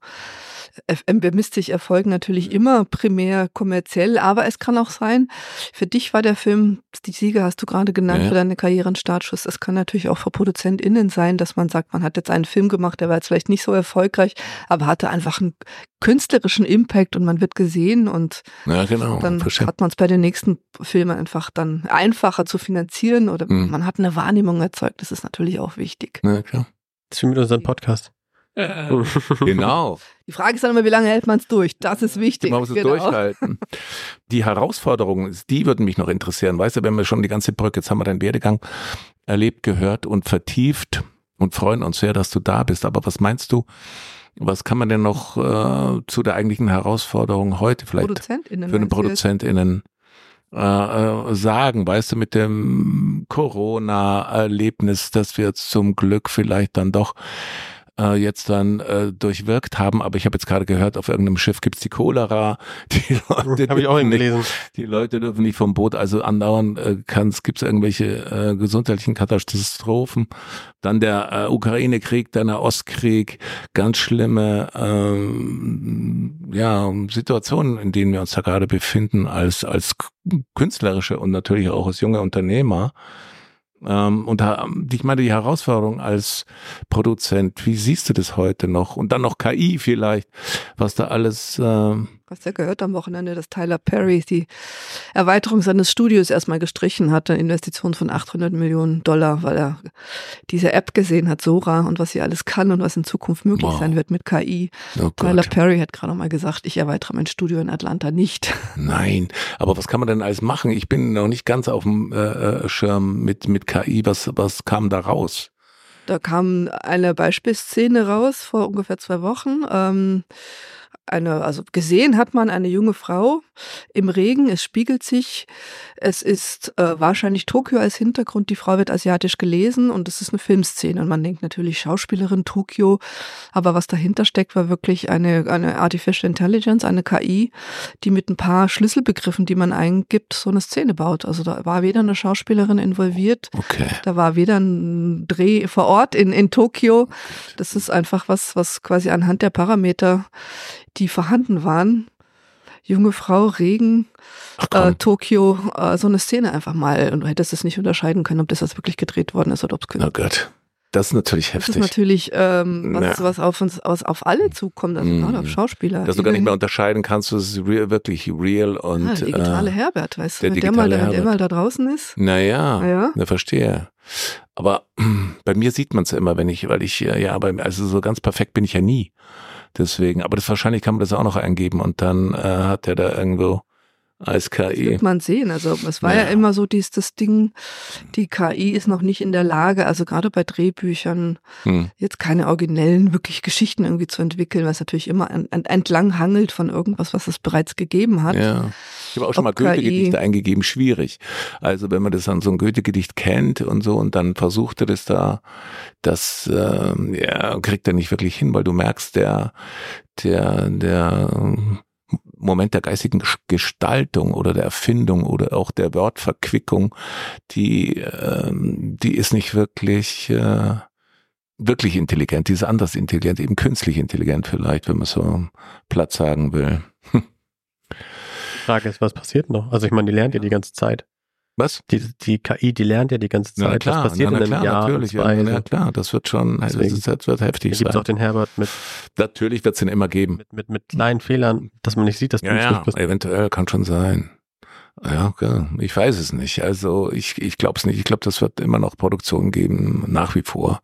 FM bemisst sich Erfolg natürlich immer primär kommerziell, aber es kann auch sein, für dich war der Film, die Sieger hast du gerade genannt, Ja. für deine Karriere ein Startschuss. Es kann natürlich auch für ProduzentInnen sein, dass man sagt, man hat jetzt einen Film gemacht, der war jetzt vielleicht nicht so erfolgreich, aber hatte einfach einen künstlerischen Impact und man wird gesehen und Ja, genau. dann verstehe. hat man es bei den nächsten Filmen einfach dann einfacher zu finanzieren oder Mhm. man hat eine Wahrnehmung erzeugt. Das ist natürlich auch wichtig. Ja, klar. Das ist wie mit unserem Podcast. Genau. Die Frage ist dann immer, wie lange hält man es durch? Das ist wichtig. Man muss es Genau. durchhalten. Die Herausforderungen, die würden mich noch interessieren. Weißt du, wenn wir schon die ganze Brücke, jetzt haben wir deinen Werdegang erlebt, gehört und vertieft und freuen uns sehr, dass du da bist. Aber was meinst du, was kann man denn noch äh, zu der eigentlichen Herausforderung heute vielleicht ProduzentInnen. für jetzt? ProduzentInnen äh, äh, sagen, weißt du, mit dem Corona-Erlebnis, dass wir jetzt zum Glück vielleicht dann doch äh, jetzt dann äh, durchwirkt haben. Aber ich habe jetzt gerade gehört, auf irgendeinem Schiff gibt's die Cholera. Die Leute Habe ich auch nicht, gelesen. die Leute dürfen nicht vom Boot, also andauernd äh, kann's, gibt's irgendwelche äh, gesundheitlichen Katastrophen. Dann der äh, Ukraine-Krieg, dann der Ostkrieg, ganz schlimme ähm, ja, Situationen, in denen wir uns da gerade befinden als, als künstlerische und natürlich auch als junge Unternehmer. Ähm, und ich meine, die Herausforderung als Produzent, wie siehst du das heute noch? Und dann noch KI vielleicht, was da alles, ähm, Hast ja gehört am Wochenende, dass Tyler Perry die Erweiterung seines Studios erstmal gestrichen hat, eine Investition von 800 Millionen Dollar, weil er diese App gesehen hat, Sora, und was sie alles kann und was in Zukunft möglich Wow. sein wird mit KI. oh Tyler Perry hat gerade mal gesagt, ich erweitere mein Studio in Atlanta nicht. nein. Aber was kann man denn alles machen? Ich bin noch nicht ganz auf dem äh, äh, Schirm mit, mit KI. Was, was kam da raus? Da kam eine Beispielszene raus vor ungefähr zwei Wochen. Ähm, eine, also gesehen hat man eine junge Frau im Regen, es spiegelt sich, es ist äh, wahrscheinlich Tokio als Hintergrund, die Frau wird asiatisch gelesen und es ist eine Filmszene und man denkt natürlich Schauspielerin Tokio, aber was dahinter steckt, war wirklich eine, eine Artificial Intelligence, eine KI, die mit ein paar Schlüsselbegriffen, die man eingibt, so eine Szene baut. Also da war weder eine Schauspielerin involviert, Okay. da war weder ein Dreh vor Ort in, in Tokio. Das ist einfach was, was quasi anhand der Parameter, die vorhanden waren, junge Frau, Regen, äh. Tokio, äh, so eine Szene einfach mal. Und du hättest es nicht unterscheiden können, ob das jetzt wirklich gedreht worden ist oder ob es Oh Gott. Das ist natürlich Das ist heftig. natürlich ähm, was, Ja. was auf uns aus, auf alle zukommt, also Mhm. gerade auf Schauspieler. Dass du gar nicht mehr unterscheiden kannst, was ist real, wirklich real und ah, der digitale äh, Herbert, weißt du, der wenn der, mal, wenn der mal da draußen ist. Naja, Ah ja? ne, verstehe. Aber bei mir sieht man es immer, wenn ich, weil ich, äh, ja, bei, also so ganz perfekt bin ich ja nie. Deswegen, aber das wahrscheinlich kann man das auch noch eingeben und dann äh, hat er da irgendwo als Das KI. wird man sehen. Also es war ja, Ja. immer so dies, das Ding, die KI ist noch nicht in der Lage, also gerade bei Drehbüchern, Hm. jetzt keine originellen, wirklich Geschichten irgendwie zu entwickeln, was natürlich immer en- en- entlang hangelt von irgendwas, was es bereits gegeben hat. Ja. Ich habe auch schon mal Ob KI Goethe-Gedichte eingegeben, schwierig. Also wenn man das dann so ein Goethe-Gedicht kennt und so und dann versucht er das da, das ähm, ja, kriegt er nicht wirklich hin, weil du merkst, der, der, der Moment der geistigen Ges- Gestaltung oder der Erfindung oder auch der Wortverquickung, die, ähm, die ist nicht wirklich äh, wirklich intelligent, die ist anders intelligent, eben künstlich intelligent vielleicht, wenn man so platt sagen will. Die Frage ist, was passiert noch? Also ich meine, die lernt ja die ganze Zeit. Was? Die, die KI, die lernt ja die ganze Na, na Zeit. klar, was passiert na, na in einem klar, Jahr, natürlich. zwei? Ja, na klar, das wird schon, das, Deswegen. ist, das wird heftig Da gibt es sein. auch den Herbert mit, Natürlich wird es den immer geben. mit, mit, mit kleinen Fehlern, dass man nicht sieht, dass du Ja, nicht ja, bist. eventuell kann schon sein. Ja, okay. ich weiß es nicht. Also ich, ich glaube es nicht. Ich glaube, das wird immer noch Produktion geben, nach wie vor.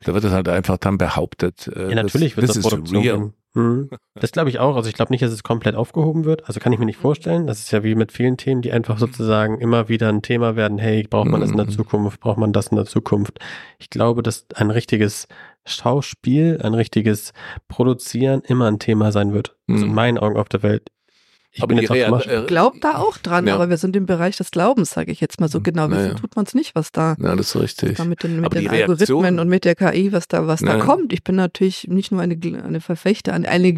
Da wird es halt einfach dann behauptet. äh, Ja, natürlich wird das, das is Produktion real. geben. Mhm. Das glaube ich auch. Also ich glaube nicht, dass es komplett aufgehoben wird. Also kann ich mir nicht vorstellen. Das ist ja wie mit vielen Themen, die einfach sozusagen immer wieder ein Thema werden. Hey, braucht man das in der Mhm. Zukunft? Braucht man das in der Zukunft? Ich glaube, dass ein richtiges Schauspiel, ein richtiges Produzieren immer ein Thema sein wird. Also in Mhm. meinen Augen auf der Welt. Ich Aber bin jetzt äh, Glaubt da auch dran, Ja. aber wir sind im Bereich des Glaubens, sage ich jetzt mal so genau. Wissen Naja. tut man es nicht, was da, ja, das ist richtig. da mit den, mit den Reaktion- Algorithmen und mit der KI, was da, was da Naja. kommt. Ich bin natürlich nicht nur eine, eine Verfechter, eine, eine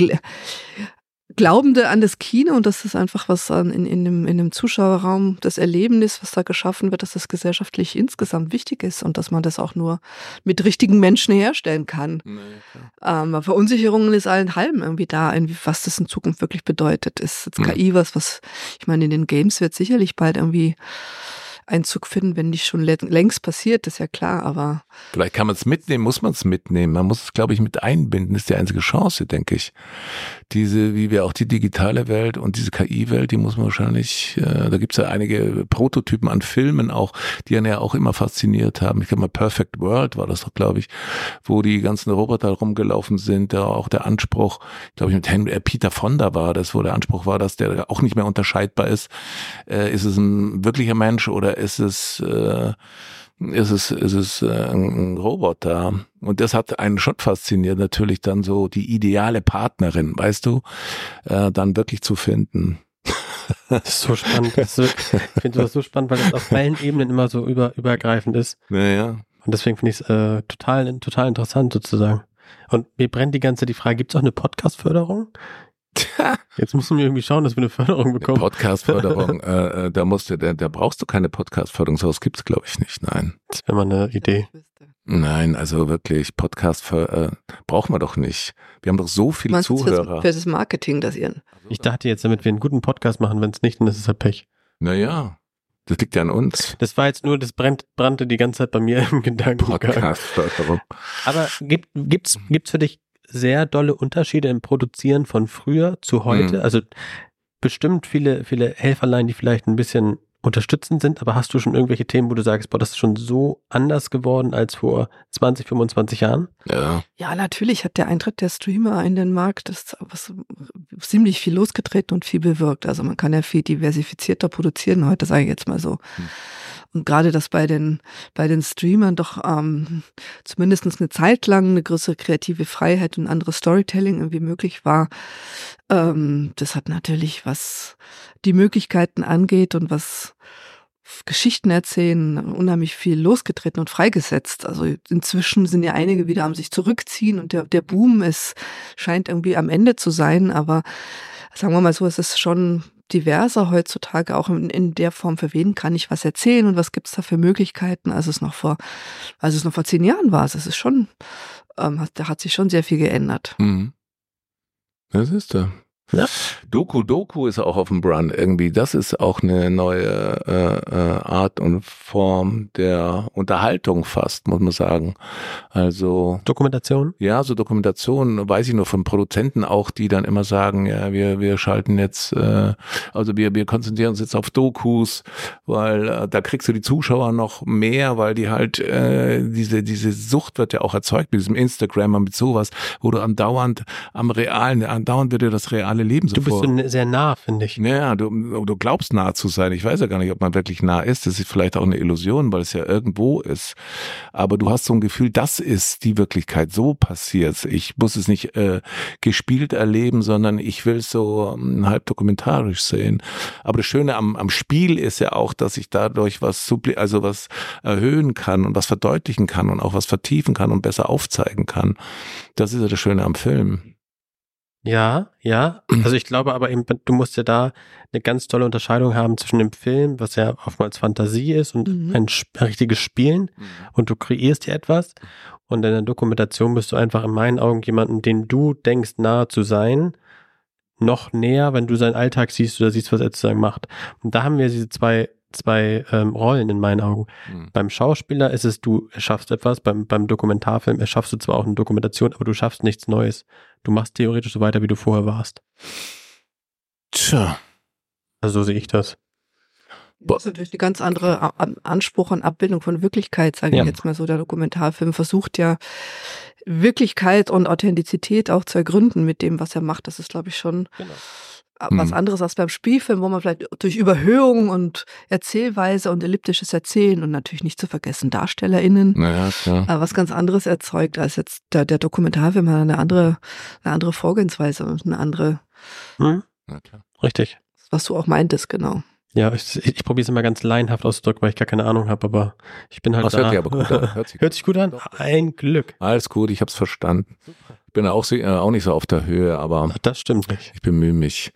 Glaubende an das Kino und das ist einfach was an, in, in, dem, in dem Zuschauerraum, das Erlebnis, was da geschaffen wird, dass das gesellschaftlich insgesamt wichtig ist und dass man das auch nur mit richtigen Menschen herstellen kann. Nee. Ähm, Verunsicherungen ist allen halben irgendwie da, was das in Zukunft wirklich bedeutet. Ist jetzt Mhm. KI was, was, ich meine, in den Games wird sicherlich bald irgendwie Einzug finden, wenn nicht schon lä- längst passiert, ist ja klar, aber Vielleicht kann man es mitnehmen, muss man es mitnehmen. Man muss es, glaube ich, mit einbinden. Ist die einzige Chance, denke ich. Diese, wie wir auch die digitale Welt und diese KI-Welt, die muss man wahrscheinlich, äh, da gibt es ja einige Prototypen an Filmen auch, die einen ja auch immer fasziniert haben. Ich glaube mal Perfect World war das doch, glaube ich, wo die ganzen Roboter rumgelaufen sind. Da auch der Anspruch, glaube ich, mit Henry, äh, Peter Fonda war das, wo der Anspruch war, dass der auch nicht mehr unterscheidbar ist. Äh, ist es ein wirklicher Mensch oder ist es äh, ist es, ist es äh, ein Roboter. Und das hat einen schon fasziniert, natürlich dann so die ideale Partnerin, weißt du, äh, dann wirklich zu finden. Das ist so spannend. Ist so, ich finde das so spannend, weil das auf allen Ebenen immer so über, übergreifend ist. Naja. Und deswegen finde ich es äh, total, total interessant sozusagen. Und mir brennt die ganze die Frage, gibt es auch eine Podcast-Förderung? Jetzt müssen wir irgendwie schauen, dass wir eine Förderung bekommen. Podcast-Förderung, äh, äh, da musst du, da, da brauchst du keine Podcast-Förderung, sowas gibt's glaube ich nicht, nein. Das wäre mal eine Idee. Nein, also wirklich, Podcast äh, brauchen wir doch nicht. Wir haben doch so viele Meinst du Zuhörer. Für das Marketing, das ihr. Ich dachte jetzt, damit wir einen guten Podcast machen, wenn es nicht, dann ist es halt Pech. Naja, das liegt ja an uns. Das war jetzt nur, das brennt, brannte die ganze Zeit bei mir im Gedankengang. Podcast-Förderung. Aber gibt, gibt's, gibt's für dich sehr dolle Unterschiede im Produzieren von früher zu heute? Mhm. Also bestimmt viele, viele Helferlein, die vielleicht ein bisschen unterstützend sind, aber hast du schon irgendwelche Themen, wo du sagst, boah, das ist schon so anders geworden als vor 20, 25 Jahren? Ja. Ja, natürlich hat der Eintritt der Streamer in den Markt das was ziemlich viel losgetreten und viel bewirkt. Also man kann ja viel diversifizierter produzieren heute, sage ich jetzt mal so. Hm. Und gerade das bei den bei den Streamern doch ähm, zumindest eine Zeit lang eine größere kreative Freiheit und anderes Storytelling irgendwie möglich war. Ähm, das hat natürlich, was die Möglichkeiten angeht und was Geschichten erzählen, unheimlich viel losgetreten und freigesetzt. Also inzwischen sind ja einige wieder am sich zurückziehen und der, der Boom ist, scheint irgendwie am Ende zu sein, aber sagen wir mal so, es ist schon diverser heutzutage, auch in, in der Form, für wen kann ich was erzählen und was gibt's da für Möglichkeiten, als es noch vor, als es noch vor zehn Jahren war. Es ist schon, ähm, hat, da hat sich schon sehr viel geändert. Mhm. Das ist da. Ja. Doku Doku ist auch auf dem Run irgendwie. Das ist auch eine neue äh, äh, Art und Form der Unterhaltung fast, muss man sagen. Also Dokumentation? ja, so Dokumentationen weiß ich nur von Produzenten auch, die dann immer sagen, ja, wir wir schalten jetzt, äh, also wir wir konzentrieren uns jetzt auf Dokus, weil äh, da kriegst du die Zuschauer noch mehr, weil die halt äh, diese diese Sucht wird ja auch erzeugt mit diesem Instagram und mit sowas, wo du andauernd am realen, andauernd wird dir das reale Leben so Du bist vor. so sehr nah, finde ich. Naja, du, du glaubst nah zu sein. Ich weiß ja gar nicht, ob man wirklich nah ist. Das ist vielleicht auch eine Illusion, weil es ja irgendwo ist. Aber du hast so ein Gefühl, das ist die Wirklichkeit. So passiert's. Ich muss es nicht äh, gespielt erleben, sondern ich will es so ähm, halb dokumentarisch sehen. Aber das Schöne am, am Spiel ist ja auch, dass ich dadurch was subli also was erhöhen kann und was verdeutlichen kann und auch was vertiefen kann und besser aufzeigen kann. Das ist ja das Schöne am Film. Ja, ja. Also ich glaube aber eben, du musst ja da eine ganz tolle Unterscheidung haben zwischen dem Film, was ja oftmals Fantasie ist und Mhm. ein, richtiges Spielen und du kreierst dir etwas und in der Dokumentation bist du einfach in meinen Augen jemanden, den du denkst nahe zu sein, noch näher, wenn du seinen Alltag siehst oder siehst, was er sozusagen macht. Und da haben wir diese zwei zwei ähm, Rollen in meinen Augen. Mhm. Beim Schauspieler ist es, du erschaffst etwas, beim, beim Dokumentarfilm erschaffst du zwar auch eine Dokumentation, aber du schaffst nichts Neues. Du machst theoretisch so weiter, wie du vorher warst. Tja. Also so sehe ich das. Das ist natürlich eine ganz andere A- Anspruch an Abbildung von Wirklichkeit, sage Ja. ich jetzt mal so. Der Dokumentarfilm versucht ja Wirklichkeit und Authentizität auch zu ergründen mit dem, was er macht. Das ist, glaube ich, schon Genau. was Mhm. anderes als beim Spielfilm, wo man vielleicht durch Überhöhung und Erzählweise und elliptisches Erzählen und natürlich nicht zu vergessen DarstellerInnen Naja, klar. äh, was ganz anderes erzeugt als jetzt der, der Dokumentarfilm hat eine andere, eine andere Vorgehensweise und eine andere, Hm? Na klar. Richtig. was du auch meintest, genau. Ja, ich, ich probiere es immer ganz laienhaft auszudrücken, weil ich gar keine Ahnung habe, aber ich bin halt Das da. hört sich aber gut an. Hört sich Hört sich gut an? Ein Glück. Alles gut, ich hab's verstanden. Ich bin auch, äh, auch nicht so auf der Höhe, aber Das stimmt nicht. ich bemühe mich.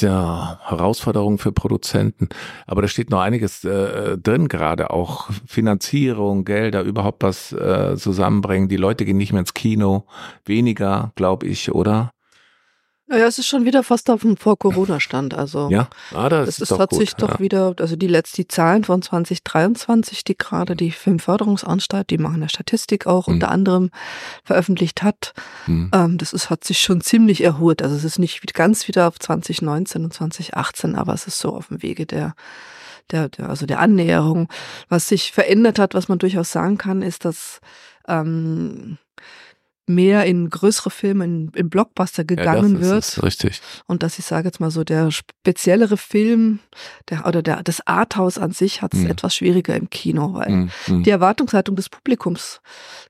Ja, Herausforderungen für Produzenten. Aber da steht noch einiges äh, drin gerade, auch Finanzierung, Gelder, überhaupt was äh, zusammenbringen. Die Leute gehen nicht mehr ins Kino, weniger, glaube ich, oder? Naja, es ist schon wieder fast auf dem Vor-Corona-Stand. Also Ja, ah, das, es ist doch hat gut. sich doch ja. wieder, also die letzten die Zahlen von 2023, die gerade die Filmförderungsanstalt, die machen eine Statistik auch Mhm. unter anderem veröffentlicht hat, Hm. ähm, das ist, hat sich schon ziemlich erholt. Also es ist nicht ganz wieder auf 2019 und 2018, aber es ist so auf dem Wege der der, der, also der Annäherung. Was sich verändert hat, was man durchaus sagen kann, ist, dass ähm, mehr in größere Filme, in, in Blockbuster Ja, gegangen das wird. richtig. Und dass ich sage jetzt mal so, der speziellere Film der, oder der, das Arthouse an sich hat es Mhm. etwas schwieriger im Kino, weil Hm, hm. die Erwartungshaltung des Publikums,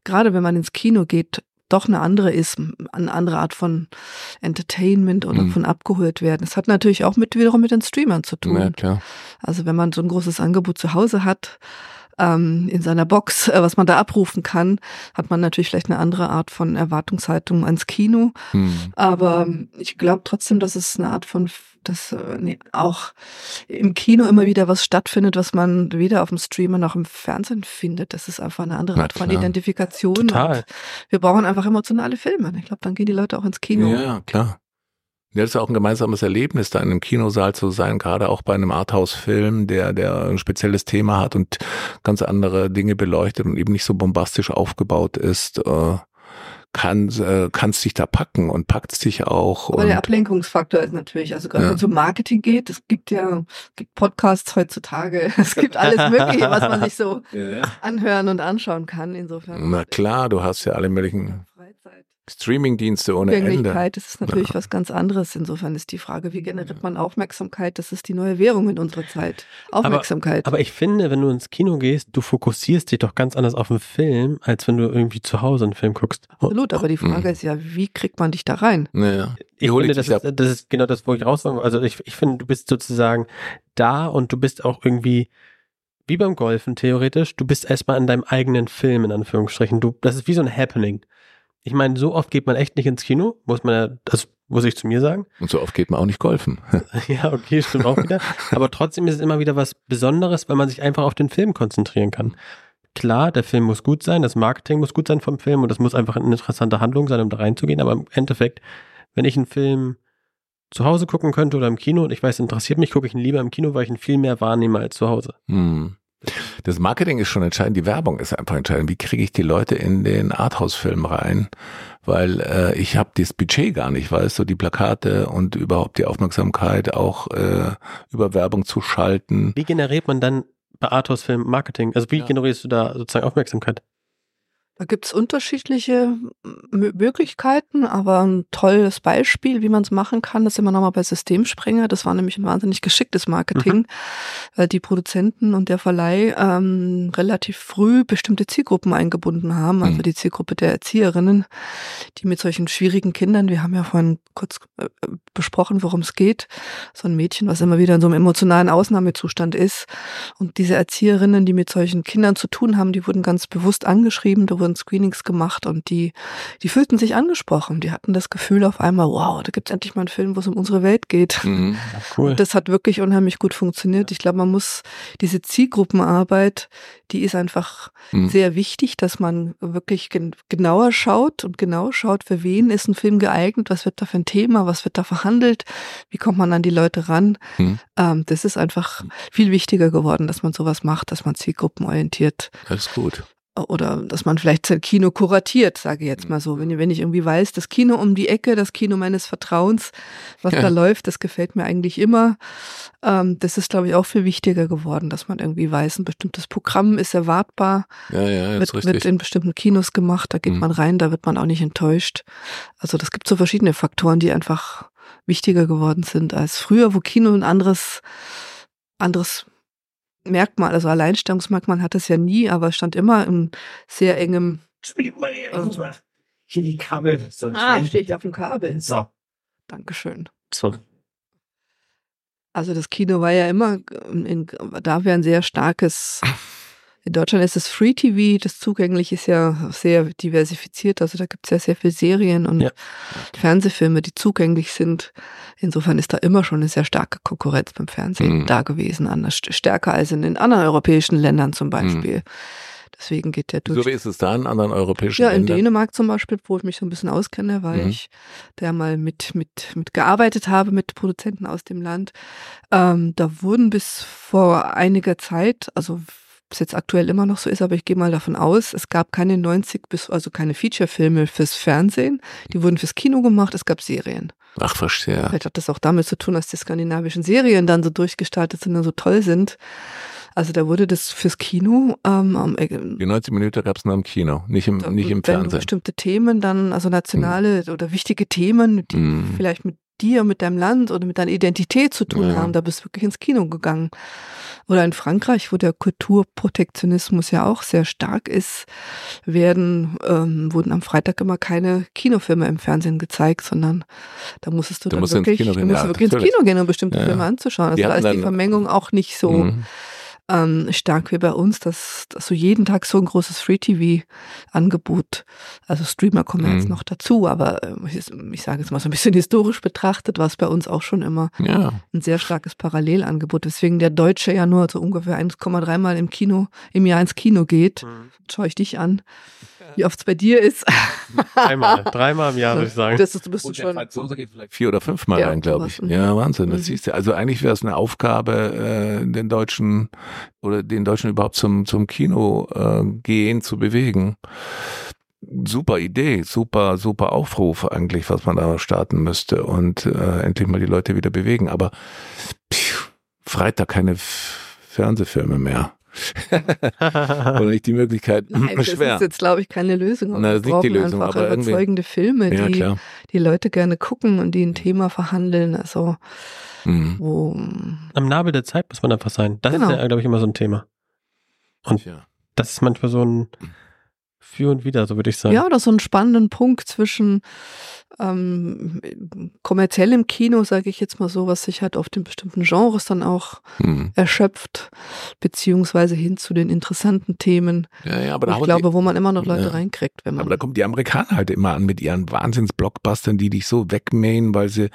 gerade wenn man ins Kino geht, doch eine andere ist, eine andere Art von Entertainment oder Mhm. von abgeholt werden. Es hat natürlich auch mit wiederum mit den Streamern zu tun. Ja, klar. Also wenn man so ein großes Angebot zu Hause hat, ähm, in seiner Box, äh, was man da abrufen kann, hat man natürlich vielleicht eine andere Art von Erwartungshaltung ans Kino. Hm. Aber ich glaube trotzdem, dass es eine Art von dass äh, nee, auch im Kino immer wieder was stattfindet, was man weder auf dem Streamer noch im Fernsehen findet. Das ist einfach eine andere Art von Identifikation. Total. wir brauchen einfach emotionale Filme. Ich glaube, dann gehen die Leute auch ins Kino. Ja, klar. Ja, das ist auch ein gemeinsames Erlebnis, da in einem Kinosaal zu sein, gerade auch bei einem Arthouse-Film, der, der ein spezielles Thema hat und ganz andere Dinge beleuchtet und eben nicht so bombastisch aufgebaut ist. Äh, kann äh, kannst dich da packen und packt sich auch. Aber der Ablenkungsfaktor ist natürlich, also gerade ja. wenn es um Marketing geht, es gibt ja gibt Podcasts heutzutage, es gibt alles Mögliche, was man sich so ja. anhören und anschauen kann. Insofern. Na klar, du hast ja alle möglichen Freizeit. Streamingdienste ohne Ende. Das ist natürlich ja. was ganz anderes. Insofern ist die Frage, wie generiert man Aufmerksamkeit? Das ist die neue Währung in unserer Zeit. Aufmerksamkeit. Aber, aber ich finde, wenn du ins Kino gehst, du fokussierst dich doch ganz anders auf einen Film, als wenn du irgendwie zu Hause einen Film guckst. Absolut, aber die Frage mhm. ist ja, wie kriegt man dich da rein? Naja. Ich finde, das ist, das ist genau das, wo ich raus Also ich, ich finde, du bist sozusagen da und du bist auch irgendwie wie beim Golfen theoretisch, du bist erstmal in deinem eigenen Film, in Anführungsstrichen. Du, das ist wie so ein Happening. Ich meine, so oft geht man echt nicht ins Kino, muss man ja, das muss ich zu mir sagen. Und so oft geht man auch nicht golfen. ja, okay, stimmt auch wieder. Aber trotzdem ist es immer wieder was Besonderes, weil man sich einfach auf den Film konzentrieren kann. Klar, der Film muss gut sein, das Marketing muss gut sein vom Film und das muss einfach eine interessante Handlung sein, um da reinzugehen. Aber im Endeffekt, wenn ich einen Film zu Hause gucken könnte oder im Kino und ich weiß, interessiert mich, gucke ich ihn lieber im Kino, weil ich ihn viel mehr wahrnehme als zu Hause. Hm. Das Marketing ist schon entscheidend, die Werbung ist einfach entscheidend. Wie kriege ich die Leute in den Arthouse-Film rein? Weil äh, ich habe das Budget gar nicht, weißt du, die Plakate und überhaupt die Aufmerksamkeit auch äh, über Werbung zu schalten. Wie generiert man dann bei Arthouse-Film Marketing? Also wie ja. generierst du da sozusagen Aufmerksamkeit? Da gibt's unterschiedliche Möglichkeiten, aber ein tolles Beispiel, wie man es machen kann, das sind wir nochmal bei Systemsprenger. Das war nämlich ein wahnsinnig geschicktes Marketing, mhm. weil die Produzenten und der Verleih ähm, relativ früh bestimmte Zielgruppen eingebunden haben, also mhm. die Zielgruppe der Erzieherinnen, die mit solchen schwierigen Kindern, wir haben ja vorhin kurz äh, besprochen, worum es geht, so ein Mädchen, was immer wieder in so einem emotionalen Ausnahmezustand ist. Und diese Erzieherinnen, die mit solchen Kindern zu tun haben, die wurden ganz bewusst angeschrieben, wurden Screenings gemacht und die, die fühlten sich angesprochen. Die hatten das Gefühl auf einmal, wow, da gibt's endlich mal einen Film, wo es um unsere Welt geht. Mhm, cool. Und das hat wirklich unheimlich gut funktioniert. Ich glaube, man muss diese Zielgruppenarbeit, die ist einfach mhm. sehr wichtig, dass man wirklich gen genauer schaut und genau schaut, für wen ist ein Film geeignet, was wird da für ein Thema, was wird da verhandelt, wie kommt man an die Leute ran. Mhm. Ähm, das ist einfach viel wichtiger geworden, dass man sowas macht, dass man zielgruppenorientiert. Das ist gut oder dass man vielleicht sein Kino kuratiert, sage ich jetzt mal so. Wenn, wenn ich irgendwie weiß, das Kino um die Ecke, das Kino meines Vertrauens, was ja. da läuft, das gefällt mir eigentlich immer. Ähm, das ist, glaube ich, auch viel wichtiger geworden, dass man irgendwie weiß, ein bestimmtes Programm ist erwartbar, ja, ja, wird, wird in bestimmten Kinos gemacht, da geht mhm. man rein, da wird man auch nicht enttäuscht. Also das gibt so verschiedene Faktoren, die einfach wichtiger geworden sind als früher, wo Kino ein anderes anderes Merkmal, also Alleinstellungsmerkmal hat es ja nie, aber stand immer im sehr engem. Äh, hier die Kabel. So ah, stehe ich auf dem Kabel. So. Dankeschön. So. Also das Kino war ja immer, in, da wäre ein sehr starkes in Deutschland ist es Free TV, das zugänglich ist ja sehr diversifiziert. Also da gibt es ja sehr viele Serien und ja. Fernsehfilme, die zugänglich sind. Insofern ist da immer schon eine sehr starke Konkurrenz beim Fernsehen mhm. da gewesen, anders stärker als in den anderen europäischen Ländern zum Beispiel. Mhm. Deswegen geht der durch. So wie ist es da in anderen europäischen Ländern? Ja, in Dänemark zum Beispiel, wo ich mich so ein bisschen auskenne, weil mhm. ich da mal mit, mit, mit gearbeitet habe mit Produzenten aus dem Land. Ähm, da wurden bis vor einiger Zeit, also es jetzt aktuell immer noch so ist, aber ich gehe mal davon aus, es gab keine 90 bis, also keine Feature-Filme fürs Fernsehen. Die wurden fürs Kino gemacht, es gab Serien. Ach, verstehe. Vielleicht hat das auch damit zu tun, dass die skandinavischen Serien dann so durchgestaltet sind und so toll sind. Also da wurde das fürs Kino. Ähm, die 90 Minuten gab es nur im Kino, nicht im, nicht im Fernsehen. Bestimmte Themen dann, also nationale hm. oder wichtige Themen, die hm. vielleicht mit dir, mit deinem Land oder mit deiner Identität zu tun ja. haben, da bist du wirklich ins Kino gegangen. Oder in Frankreich, wo der Kulturprotektionismus ja auch sehr stark ist, werden, ähm, wurden am Freitag immer keine Kinofilme im Fernsehen gezeigt, sondern da musstest du, du dann musst wirklich, ins Kino du musst ja, wirklich ins Kino gehen, um bestimmte ja, Filme anzuschauen. Also da ist die Vermengung auch nicht so. Mhm ähm, stark wie bei uns, dass, dass so jeden Tag so ein großes Free-TV-Angebot, also Streamer kommen mhm. jetzt noch dazu, aber äh, ich, ich sage jetzt mal so ein bisschen historisch betrachtet, war es bei uns auch schon immer ja. ein sehr starkes Parallelangebot, weswegen der Deutsche ja nur so ungefähr 1,3 Mal im Kino, im Jahr ins Kino geht. Mhm. Schaue ich dich an wie oft es bei dir ist. Dreimal, dreimal im Jahr, würde ich sagen. Das ist, du bist Und schon. der Franzose geht vielleicht vier oder fünfmal Ja, rein, glaube ich. Ja, Wahnsinn. Das Mhm. siehst du. Also eigentlich wäre es eine Aufgabe, äh, den Deutschen oder den Deutschen überhaupt zum, zum Kino äh, gehen zu bewegen. Super Idee, super, super Aufruf eigentlich, was man da starten müsste und äh, endlich mal die Leute wieder bewegen. Aber pfiuh, Freitag keine Fernsehfilme mehr. Oder nicht die Möglichkeit. Nein, das Schwer. ist jetzt, glaube ich, keine Lösung. Na, das ist nicht die Lösung, einfach aber irgendwie- überzeugende Filme, Ja, die klar. die Leute gerne gucken und die ein Thema verhandeln. Also, Mhm. wo Am Nabel der Zeit muss man einfach sein. Das Genau. ist ja, glaube ich, immer so ein Thema. Und Tja. das ist manchmal so ein Für und Wider, so würde ich sagen. Ja, oder so einen spannenden Punkt zwischen ähm, kommerziellem Kino, sage ich jetzt mal so, was sich halt auf den bestimmten Genres dann auch Mhm. erschöpft, beziehungsweise hin zu den interessanten Themen. Ja, ja, aber wo da ich glaube, wo man immer noch Leute Ja. reinkriegt, wenn man. Aber da kommen die Amerikaner halt immer an mit ihren Wahnsinns-Blockbustern, die dich so wegmähen, weil sie,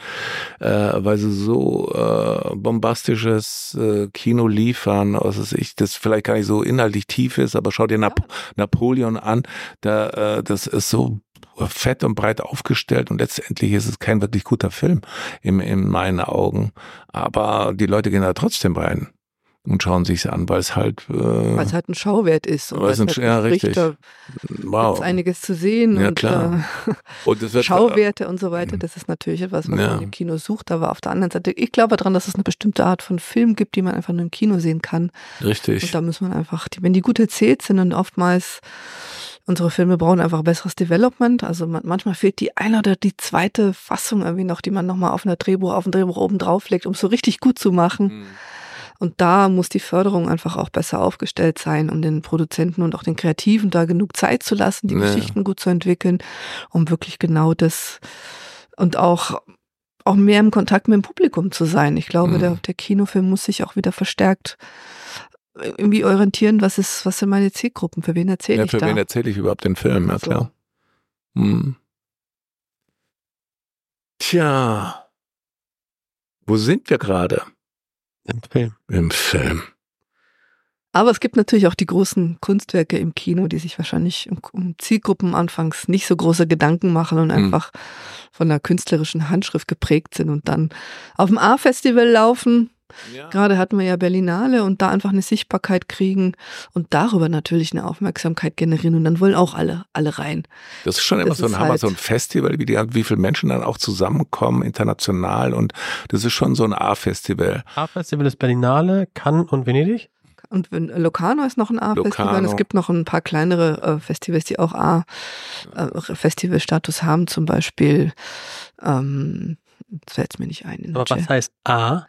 äh, weil sie so äh, bombastisches äh, Kino liefern, was weiß ich, das vielleicht gar nicht so inhaltlich tief ist, aber schau dir Nap Napoleon an, da, äh, das ist so fett und breit aufgestellt und letztendlich ist es kein wirklich guter Film in, in meinen Augen. Aber die Leute gehen da trotzdem rein und schauen sich's an, weil es halt, äh, weil es halt ein Schauwert ist. Und Weil es ein- es halt ja, richtig. Da wow. gibt's einiges zu sehen Ja, und klar. Äh, Und das wird, Schauwerte und so weiter. Das ist natürlich etwas, was Ja. man im Kino sucht. Aber auf der anderen Seite, ich glaube daran, dass es eine bestimmte Art von Film gibt, die man einfach nur im Kino sehen kann. Richtig. Und da muss man einfach, wenn die gut erzählt sind und oftmals unsere Filme brauchen einfach besseres Development. Also man, manchmal fehlt die eine oder die zweite Fassung irgendwie noch, die man nochmal auf einer Drehbuch, auf ein Drehbuch oben drauflegt, um es so richtig gut zu machen. Mhm. Und da muss die Förderung einfach auch besser aufgestellt sein, um den Produzenten und auch den Kreativen da genug Zeit zu lassen, die Ja. Geschichten gut zu entwickeln, um wirklich genau das und auch auch mehr im Kontakt mit dem Publikum zu sein. Ich glaube, Mhm. der, der Kinofilm muss sich auch wieder verstärkt irgendwie orientieren, was ist, was sind meine Zielgruppen, für wen erzähle Ja, ich für da? wen erzähle ich überhaupt den Film? Ja, So. klar. Hm. Tja. Wo sind wir gerade? Im Film. Im Film. Aber es gibt natürlich auch die großen Kunstwerke im Kino, die sich wahrscheinlich um, um Zielgruppen anfangs nicht so große Gedanken machen und Mhm. einfach von der künstlerischen Handschrift geprägt sind und dann auf dem A-Festival laufen. Ja. Gerade hatten wir ja Berlinale und da einfach eine Sichtbarkeit kriegen und darüber natürlich eine Aufmerksamkeit generieren und dann wollen auch alle, alle rein. Das ist schon immer Das so ein Hammer, halt- so ein Festival, wie, die, wie viele Menschen dann auch zusammenkommen, international. Und das ist schon so ein A-Festival. A-Festival ist Berlinale, Cannes und Venedig. Und wenn, Locarno ist noch ein A-Festival es gibt noch ein paar kleinere äh, Festivals, die auch A-Festivalstatus haben, zum Beispiel, ähm, das fällt mir nicht ein. in Aber was heißt A?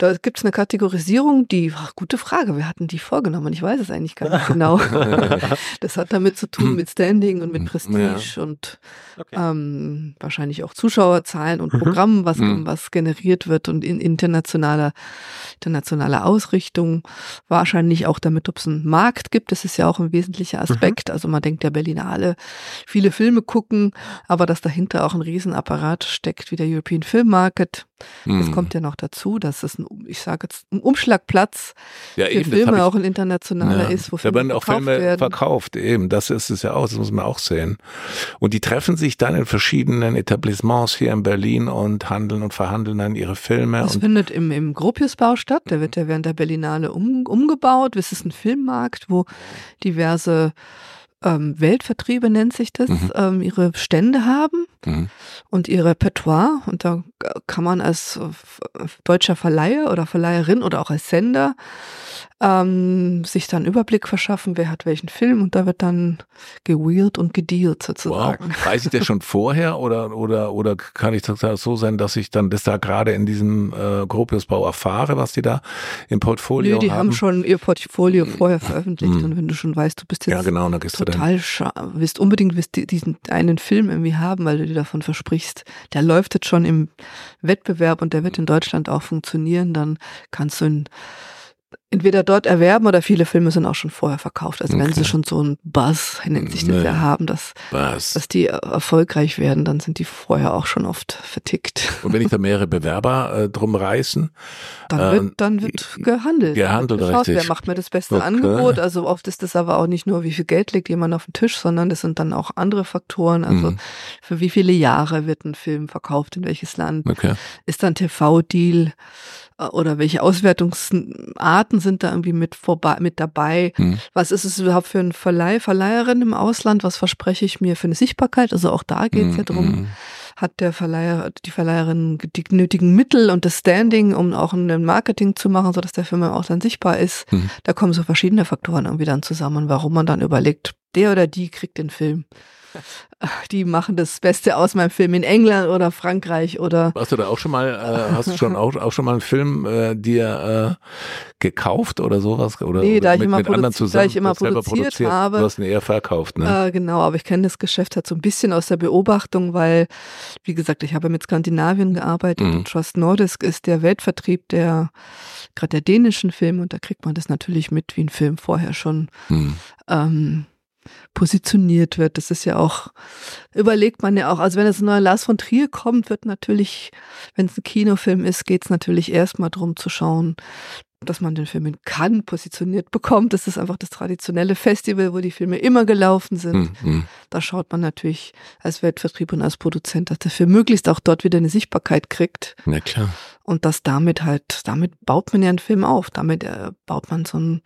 Da gibt es eine Kategorisierung, die, ach, gute Frage, wir hatten die vorgenommen, ich weiß es eigentlich gar nicht genau. das hat damit zu tun mit Standing und mit Prestige und Okay. ähm, wahrscheinlich auch Zuschauerzahlen und Mhm. Programmen, was, Mhm. was generiert wird und in internationaler, internationaler Ausrichtung. Wahrscheinlich auch damit, ob es einen Markt gibt. Das ist ja auch ein wesentlicher Aspekt. Also man denkt ja Berlinale, viele Filme gucken, aber dass dahinter auch ein Riesenapparat steckt wie der European Film Market. Das Hm. kommt ja noch dazu, dass es ein, ich sage jetzt, ein Umschlagplatz ja, für eben, Filme auch ein internationaler Ja, ist, wo da Filme werden auch verkauft Filme werden. verkauft, eben. Das ist es ja auch, das muss man auch sehen. Und die treffen sich dann in verschiedenen Etablissements hier in Berlin und handeln und verhandeln dann ihre Filme. Das findet im, im Gropiusbau statt. Der wird ja während der Berlinale um, umgebaut. Es ist ein Filmmarkt, wo diverse ähm, Weltvertriebe, nennt sich das, Mhm. ähm, ihre Stände haben Mhm. und ihr Repertoire. Und da kann man als äh, deutscher Verleiher oder Verleiherin oder auch als Sender ähm, sich dann Überblick verschaffen, wer hat welchen Film. Und da wird dann gewheelt und gedealt Wow. sozusagen. Weiß ich das schon vorher oder, oder, oder kann ich das so sein, dass ich dann das da gerade in diesem äh, Gropiusbau erfahre, was die da im Portfolio Nö, die haben schon ihr Portfolio vorher veröffentlicht. Mhm. Und wenn du schon weißt, du bist jetzt Ja, genau, da gehst du dann. Total scha willst unbedingt willst di- diesen einen Film irgendwie haben, weil du dir davon versprichst, der läuft jetzt schon im Wettbewerb und der wird in Deutschland auch funktionieren, dann kannst du ihn entweder dort erwerben oder viele Filme sind auch schon vorher verkauft. Also wenn Okay. sie schon so einen Buzz, nennt sich das Nee. ja, haben, dass, Was? dass die erfolgreich werden, dann sind die vorher auch schon oft vertickt. Und wenn ich da mehrere Bewerber äh, drum reißen, Dann Ähm, wird, dann wird gehandelt. gehandelt, Dann geschaut, richtig. Wer macht mir das beste Okay. Angebot? Also oft ist das aber auch nicht nur, wie viel Geld legt jemand auf den Tisch, sondern das sind dann auch andere Faktoren. Also Mhm. für wie viele Jahre wird ein Film verkauft, in welches Land? okay. Ist da ein TV-Deal? Äh, Oder welche Auswertungsarten sind da irgendwie mit vorbei, mit dabei? Hm. Was ist es überhaupt für ein Verleih, Verleiherin im Ausland? Was verspreche ich mir für eine Sichtbarkeit? Also auch da geht es ja drum, Hm, hat der Verleiher, die Verleiherin die nötigen Mittel und das Standing, um auch ein Marketing zu machen, sodass der Film im Ausland sichtbar ist. Mhm. Da kommen so verschiedene Faktoren irgendwie dann zusammen, warum man dann überlegt, der oder die kriegt den Film. Die machen das Beste aus meinem Film in England oder Frankreich oder Hast du da auch schon mal, äh, hast du schon auch, auch schon mal einen Film äh, dir äh, gekauft oder sowas? Oder, Nee, da ich mit, immer mit anderen zusammen da ich immer selber produziert habe. Du hast ihn eher verkauft, ne? Äh, genau, aber ich kenne das Geschäft halt so ein bisschen aus der Beobachtung, weil, wie gesagt, ich habe mit Skandinavien gearbeitet Mhm. und Trust Nordisk ist der Weltvertrieb der gerade der dänischen Filme und da kriegt man das natürlich mit, wie ein Film vorher schon Hm. ähm, positioniert wird. Das ist ja auch, überlegt man ja auch, also wenn es ein neuer Lars von Trier kommt, wird natürlich, wenn es ein Kinofilm ist, geht es natürlich erstmal drum zu schauen, dass man den Film in Cannes positioniert bekommt. Das ist einfach das traditionelle Festival, wo die Filme immer gelaufen sind. Hm, hm. Da schaut man natürlich als Weltvertrieb und als Produzent, dass der Film möglichst auch dort wieder eine Sichtbarkeit kriegt. Na klar. Und das damit halt, damit baut man ja einen Film auf. Damit äh, baut man so ein,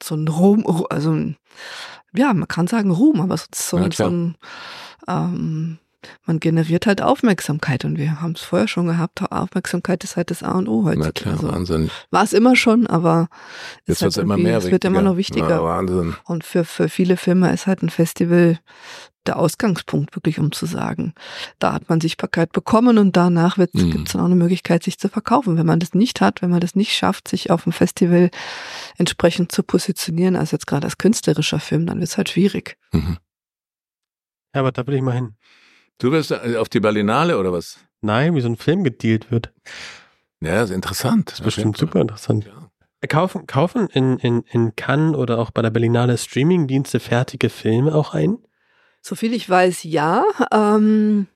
so ein Ruhm, Ru- also ein, ja, man kann sagen Ruhm, aber so, so, so ein, ähm, man generiert halt Aufmerksamkeit und wir haben es vorher schon gehabt. Aufmerksamkeit ist halt das A und O Na heutzutage. klar, Also, Wahnsinn. war es immer schon, aber Jetzt halt immer mehr es wird immer noch wichtiger. Ja, Wahnsinn. Und für, für viele Filme ist halt ein Festival der Ausgangspunkt, wirklich um zu sagen, da hat man Sichtbarkeit bekommen und danach wird Mhm. gibt's dann auch eine Möglichkeit, sich zu verkaufen. Wenn man das nicht hat, wenn man das nicht schafft, sich auf dem Festival entsprechend zu positionieren, als jetzt gerade als künstlerischer Film, dann wird's halt schwierig. Mhm. Ja, aber da will ich mal hin. Du wirst äh, auf die Berlinale oder was? Nein, wie so ein Film gedealt wird. Ja, ist interessant. Das ist bestimmt super interessant. Ja. Kaufen, kaufen in, in, in Cannes oder auch bei der Berlinale Streamingdienste fertige Filme auch ein? Soviel ich weiß, ja. Ähm,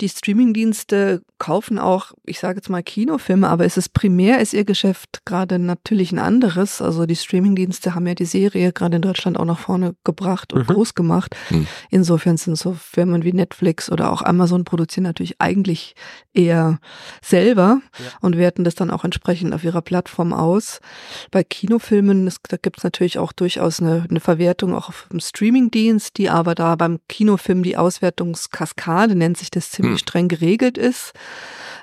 die Streamingdienste kaufen auch, ich sage jetzt mal Kinofilme, aber es ist primär ist ihr Geschäft gerade natürlich ein anderes. Also die Streamingdienste haben ja die Serie gerade in Deutschland auch nach vorne gebracht und Mhm. groß gemacht. Mhm. Insofern sind so Firmen wie Netflix oder auch Amazon produzieren natürlich eigentlich eher selber Ja. und werten das dann auch entsprechend auf ihrer Plattform aus. Bei Kinofilmen, das, da gibt es natürlich auch durchaus eine, eine Verwertung auch auf dem Streamingdienst, die aber da beim Kinofilm die Auswertungskaskade, nennt sich das, ziemlich Hm. streng geregelt ist.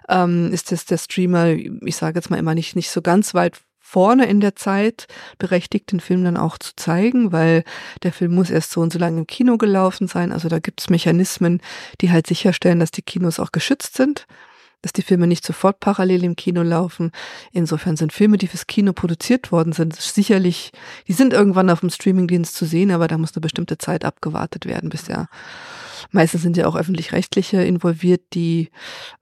Ähm, ist das der Streamer, ich sage jetzt mal immer nicht, nicht so ganz weit vorne in der Zeit berechtigt, den Film dann auch zu zeigen, weil der Film muss erst so und so lange im Kino gelaufen sein. Also da gibt es Mechanismen, die halt sicherstellen, dass die Kinos auch geschützt sind, dass die Filme nicht sofort parallel im Kino laufen. Insofern sind Filme, die fürs Kino produziert worden sind, sicherlich, die sind irgendwann auf dem Streamingdienst zu sehen, aber da muss eine bestimmte Zeit abgewartet werden, bis der Meistens sind ja auch öffentlich-rechtliche involviert, die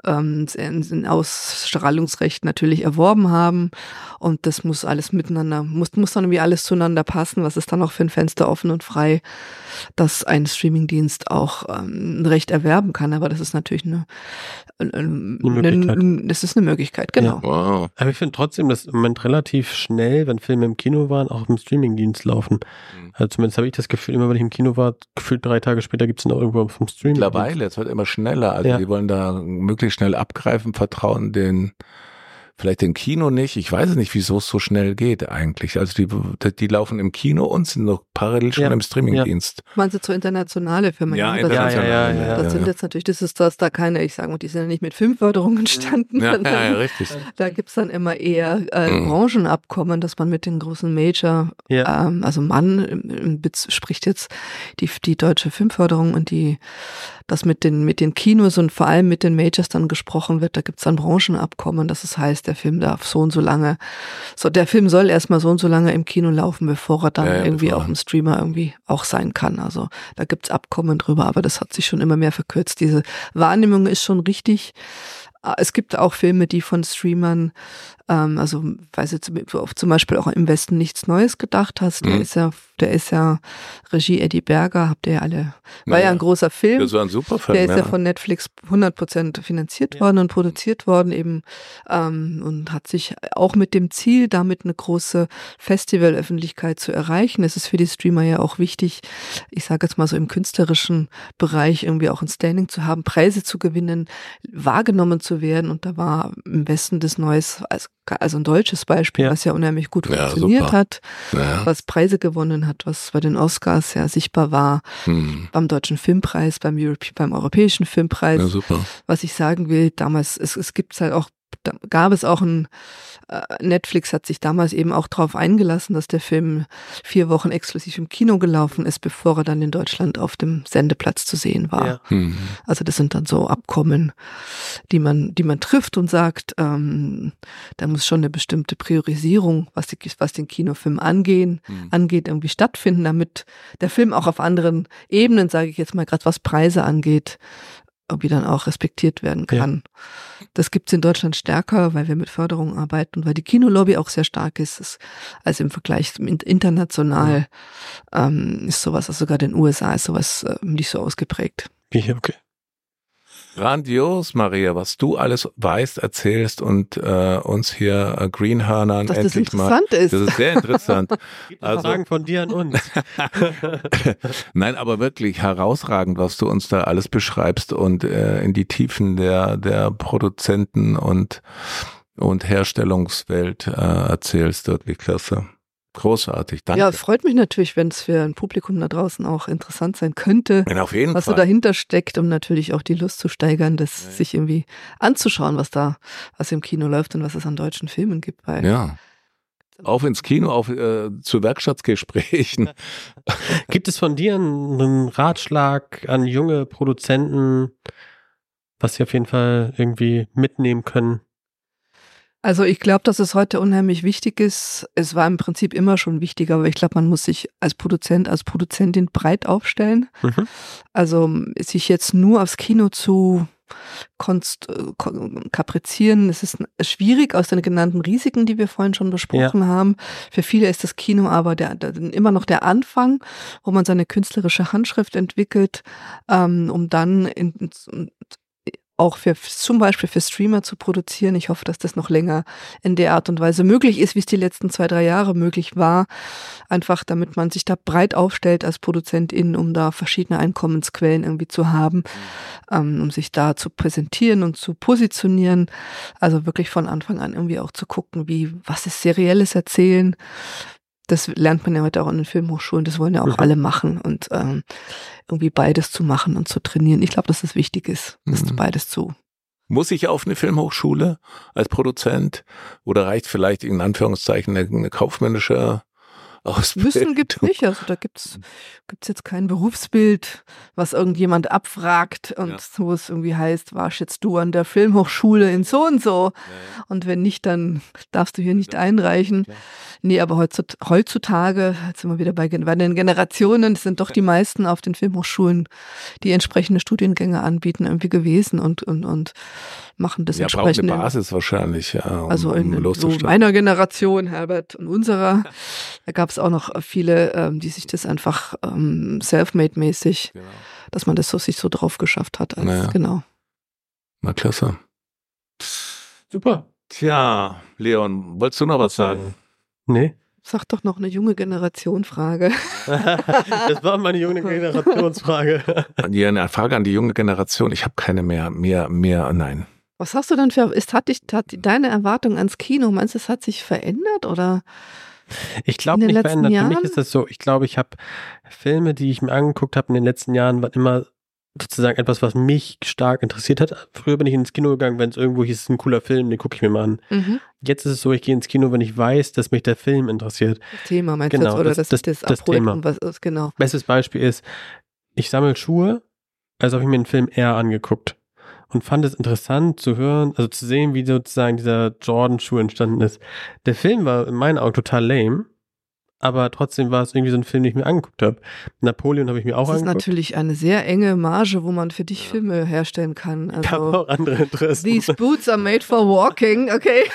ähm, ein Ausstrahlungsrecht natürlich erworben haben. Und das muss alles miteinander, muss, muss dann irgendwie alles zueinander passen. Was ist dann auch für ein Fenster offen und frei, dass ein Streamingdienst auch ähm, ein Recht erwerben kann. Aber das ist natürlich eine, eine, Möglichkeit. eine das ist eine Möglichkeit, genau. Wow. Aber ich finde trotzdem, dass im Moment relativ schnell, wenn Filme im Kino waren, auch im Streamingdienst laufen. Mhm. Also zumindest habe ich das Gefühl, immer wenn ich im Kino war, gefühlt drei Tage später gibt es ihn auch vom Streaming. Mittlerweile, es wird immer schneller. Also Ja. die wollen da möglichst schnell abgreifen, vertrauen den, vielleicht dem Kino nicht. Ich weiß es nicht, wieso es so schnell geht eigentlich. Also die, die laufen im Kino und sind noch parallel schon Ja. im Streamingdienst. Meinst du so internationale Filme? Ja, das, international. Ja, ja, ja, das ja, sind ja. jetzt natürlich, das ist das da keine, ich sage mal, die sind ja nicht mit Filmförderung entstanden. Ja, ja, ja, richtig. Da gibt's dann immer eher äh, Mhm. Branchenabkommen, dass man mit den großen Major, Ja. ähm, also Mann im, im spricht jetzt die, die deutsche Filmförderung und die, dass mit den, mit den Kinos und vor allem mit den Majors dann gesprochen wird, da gibt's dann Branchenabkommen, dass es heißt, der Film darf so und so lange, so der Film soll erstmal so und so lange im Kino laufen, bevor er dann Ja, ja, irgendwie er- dem Streamer irgendwie auch sein kann. Also da gibt's Abkommen drüber, aber das hat sich schon immer mehr verkürzt. Diese Wahrnehmung ist schon richtig. Äh, Es gibt auch Filme, die von Streamern Ähm, also, weil du zum, zum Beispiel auch im Westen nichts Neues gedacht hast. Der Mhm. ist ja, der ist ja Regie Eddie Berger, habt ihr ja alle. War ja, Naja. ein großer Film. Das war ein super Film. Der ist ja ja. von Netflix 100% finanziert Ja. worden und produziert worden eben ähm, und hat sich auch mit dem Ziel, damit eine große Festivalöffentlichkeit zu erreichen. Es ist für die Streamer ja auch wichtig, ich sage jetzt mal so im künstlerischen Bereich irgendwie auch ein Standing zu haben, Preise zu gewinnen, wahrgenommen zu werden und da war im Westen des Neues, als- also ein deutsches Beispiel, Ja. was ja unheimlich gut Ja, funktioniert super. hat, ja. was Preise gewonnen hat, was bei den Oscars ja sichtbar war, Hm. beim Deutschen Filmpreis, beim, Europe beim Europäischen Filmpreis. ja, super. Was ich sagen will, damals, es, es gibt halt auch, da gab es auch ein, äh, Netflix hat sich damals eben auch darauf eingelassen, dass der Film vier Wochen exklusiv im Kino gelaufen ist, bevor er dann in Deutschland auf dem Sendeplatz zu sehen war. Ja. Hm. Also das sind dann so Abkommen, die man, die man trifft und sagt, ähm, da muss schon eine bestimmte Priorisierung, was, die, was den Kinofilm angehen, Hm. angeht, irgendwie stattfinden, damit der Film auch auf anderen Ebenen, sage ich jetzt mal, gerade was Preise angeht, irgendwie dann auch respektiert werden Ja. kann. Das gibt's in Deutschland stärker, weil wir mit Förderung arbeiten und weil die Kinolobby auch sehr stark ist. Es, also im Vergleich international ähm, ist sowas, also sogar in den USA ist sowas äh, nicht so ausgeprägt. Okay, okay. Grandios, Maria, was du alles weißt, erzählst und äh, uns hier äh, Greenhörnern Dass das endlich mal. interessant ist. Das ist sehr interessant. Gibt Also- also, Fragen von dir an uns. Nein, aber wirklich herausragend, was du uns da alles beschreibst und äh, in die Tiefen der, der Produzenten und, und Herstellungswelt äh, erzählst. Wirklich klasse. Großartig. Danke. Ja, freut mich natürlich, wenn es für ein Publikum da draußen auch interessant sein könnte, Ja, auf jeden was so Fall. dahinter steckt, um natürlich auch die Lust zu steigern, das Ja. sich irgendwie anzuschauen, was da, was im Kino läuft und was es an deutschen Filmen gibt. Weil ja. Auf ins Kino, auf äh, zu Werkstattgesprächen. Gibt es von dir einen Ratschlag an junge Produzenten, was sie auf jeden Fall irgendwie mitnehmen können? Also ich glaube, dass es heute unheimlich wichtig ist. Es war im Prinzip immer schon wichtig, aber ich glaube, man muss sich als Produzent, als Produzentin breit aufstellen. Mhm. Also sich jetzt nur aufs Kino zu konst äh, kaprizieren, es ist schwierig aus den genannten Risiken, die wir vorhin schon besprochen haben. Für viele ist das Kino aber der, der, immer noch der Anfang, wo man seine künstlerische Handschrift entwickelt, ähm, um dann in, auch für zum Beispiel für Streamer zu produzieren. Ich hoffe, dass das noch länger in der Art und Weise möglich ist, wie es die letzten zwei, drei Jahre möglich war. Einfach damit man sich da breit aufstellt als Produzentin, um da verschiedene Einkommensquellen irgendwie zu haben, ähm, um sich da zu präsentieren und zu positionieren. Also wirklich von Anfang an irgendwie auch zu gucken, wie, was ist serielles Erzählen? Das lernt man ja heute auch in den Filmhochschulen, das wollen ja auch Mhm. alle machen und ähm, irgendwie beides zu machen und zu trainieren. Ich glaube, dass das wichtig ist, das Mhm. beides zu Muss ich auf eine Filmhochschule als Produzent oder reicht vielleicht in Anführungszeichen eine, eine kaufmännische Ausbildung? Müssen gibt's nicht. Also da gibt's gibt's jetzt kein Berufsbild, was irgendjemand abfragt und Ja. wo es irgendwie heißt, warst jetzt du an der Filmhochschule in so und so. Und wenn nicht, dann darfst du hier nicht einreichen. Klar. Nee, aber heutzut- heutzutage, jetzt sind wir wieder bei, bei den Generationen, sind doch die meisten auf den Filmhochschulen, die entsprechende Studiengänge anbieten, irgendwie gewesen und, und, und machen das Ja, entsprechend. eine Basis wahrscheinlich, ja, um, Also in, um so meiner Generation, Herbert und unserer, da gab es auch noch viele, ähm, die sich das einfach ähm, self-made-mäßig, Genau. dass man das so sich so drauf geschafft hat. Als, Naja. Genau. Na klasse. Super. Tja, Leon, wolltest du noch was sagen? Nee. Sag doch noch eine junge Generation-Frage. das war meine junge Generationsfrage. Ja, eine Frage an die junge Generation. Ich habe keine mehr, mehr, mehr, nein. Was hast du dann für, ist, hat dich, hat deine Erwartung ans Kino, meinst du, es hat sich verändert oder? Ich glaube den nicht verändert. Für mich Jahren? ist das so, ich glaube, ich habe Filme, die ich mir angeguckt habe in den letzten Jahren, waren immer sozusagen etwas, was mich stark interessiert hat. Früher bin ich ins Kino gegangen, wenn es irgendwo hieß, es ist ein cooler Film, den gucke ich mir mal an. Mhm. Jetzt ist es so, ich gehe ins Kino, wenn ich weiß, dass mich der Film interessiert. Das Thema meinst Genau, du jetzt, oder das- das- das, das Thema. was ist, genau. Bestes Beispiel ist, ich sammle Schuhe, als habe ich mir einen Film eher angeguckt und fand es interessant zu hören, also zu sehen, wie sozusagen dieser Jordan-Schuh entstanden ist. Der Film war in meinen Augen total lame, aber trotzdem war es irgendwie so ein Film, den ich mir angeguckt habe. Napoleon habe ich mir auch Das ist angeguckt. natürlich eine sehr enge Marge, wo man für dich Filme herstellen kann. Ich habe Also, auch andere Interessen. these boots are made for walking, okay?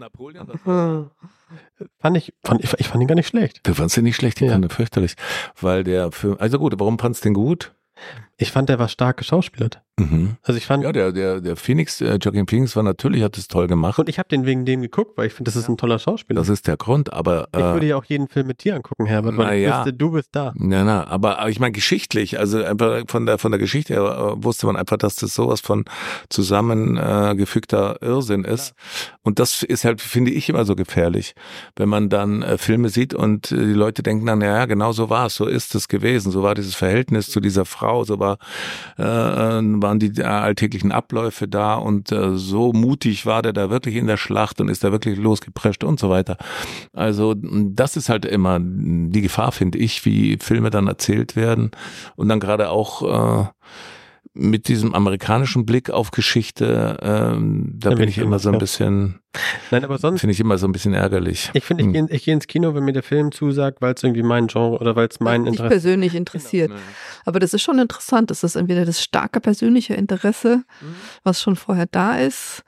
Napoleon, fand ich, fand, ich, ich fand ihn gar nicht schlecht. Du fandst den nicht schlecht, ich Ja. fand den fürchterlich. Weil der Film, also gut, warum fandst du den gut? Ich fand, der war stark geschauspielert. Mhm. Also ich fand, Ja, der, der, der Phoenix, äh, Joaquin Phoenix war natürlich, hat es toll gemacht. und ich habe den wegen dem geguckt, weil ich finde, das ist ein toller Schauspieler. Das ist der Grund, aber. ich würde Äh, ja auch jeden Film mit dir angucken, Herbert, weil ich ja. wüsste, du bist da. na, na, aber, aber ich meine geschichtlich, also einfach von der von der Geschichte her äh, wusste man einfach, dass das sowas von zusammengefügter äh, Irrsinn ist. Und das ist halt, finde ich, immer so gefährlich, wenn man dann äh, Filme sieht und äh, die Leute denken dann, ja, genau so war es, so ist es gewesen, so war dieses Verhältnis zu dieser Frau, so war äh, äh, waren die äh, alltäglichen Abläufe da und äh, so mutig war der da wirklich in der Schlacht und ist da wirklich losgeprescht und so weiter. Also das ist halt immer die Gefahr, finde ich, wie Filme dann erzählt werden und dann gerade auch äh, mit diesem amerikanischen Blick auf Geschichte, ähm, da Da bin ich immer so ein ja. bisschen, Nein, aber sonst, finde ich immer so ein bisschen ärgerlich. ich finde, ich Hm. gehe ich geh ins Kino, wenn mir der Film zusagt, weil es irgendwie mein Genre oder weil es mein Interesse persönlich interessiert. Aber das ist schon interessant. Das ist entweder das starke persönliche Interesse, Mhm. was schon vorher da ist,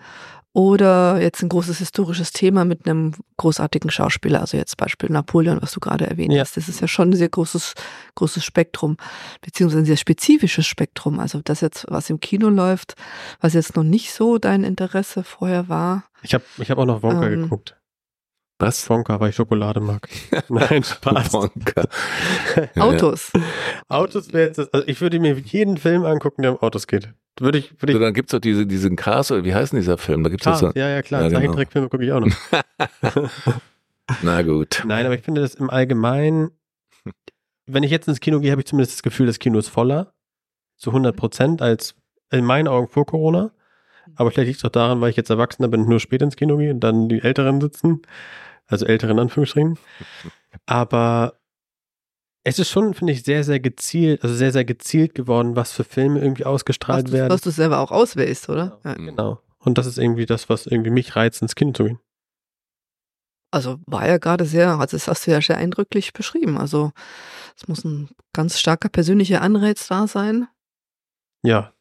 oder jetzt ein großes historisches Thema mit einem großartigen Schauspieler. Also jetzt Beispiel Napoleon, was du gerade erwähnt Ja. hast. Das ist ja schon ein sehr großes, großes Spektrum, beziehungsweise ein sehr spezifisches Spektrum. Also das jetzt, was im Kino läuft, was jetzt noch nicht so dein Interesse vorher war. Ich habe ich hab auch noch Wonka Ähm, geguckt. Was? Wonka, weil ich Schokolade mag. Nein, Spaß. Wonka. Autos. Autos wäre jetzt das, also ich würde mir jeden Film angucken, der um Autos geht. Würde ich, würde So, ich. dann gibt's doch diese, diesen Cars, oder wie heißt denn dieser Film? Da gibt's doch Cars, so, ja, ja, klar. Ja, genau. Zeichentrickfilme gucke ich auch noch. na gut. Nein, aber ich finde das im Allgemeinen, wenn ich jetzt ins Kino gehe, habe ich zumindest das Gefühl, das Kino ist voller. Zu 100 Prozent als in meinen Augen vor Corona. Aber vielleicht liegt es auch daran, weil ich jetzt Erwachsener bin und nur spät ins Kino gehe und dann die Älteren sitzen. Also Älteren in Anführungsstrichen. Aber es ist schon, finde ich, sehr, sehr gezielt, also sehr, sehr gezielt geworden, was für Filme irgendwie Was ausgestrahlt du, werden. was du selber auch auswählst, oder? Ja. Genau. Und das ist irgendwie das, was irgendwie mich reizt, ins Kino zu gehen. Also war ja gerade sehr, also das hast du ja sehr eindrücklich beschrieben. Also es muss ein ganz starker persönlicher Anreiz da sein. Ja.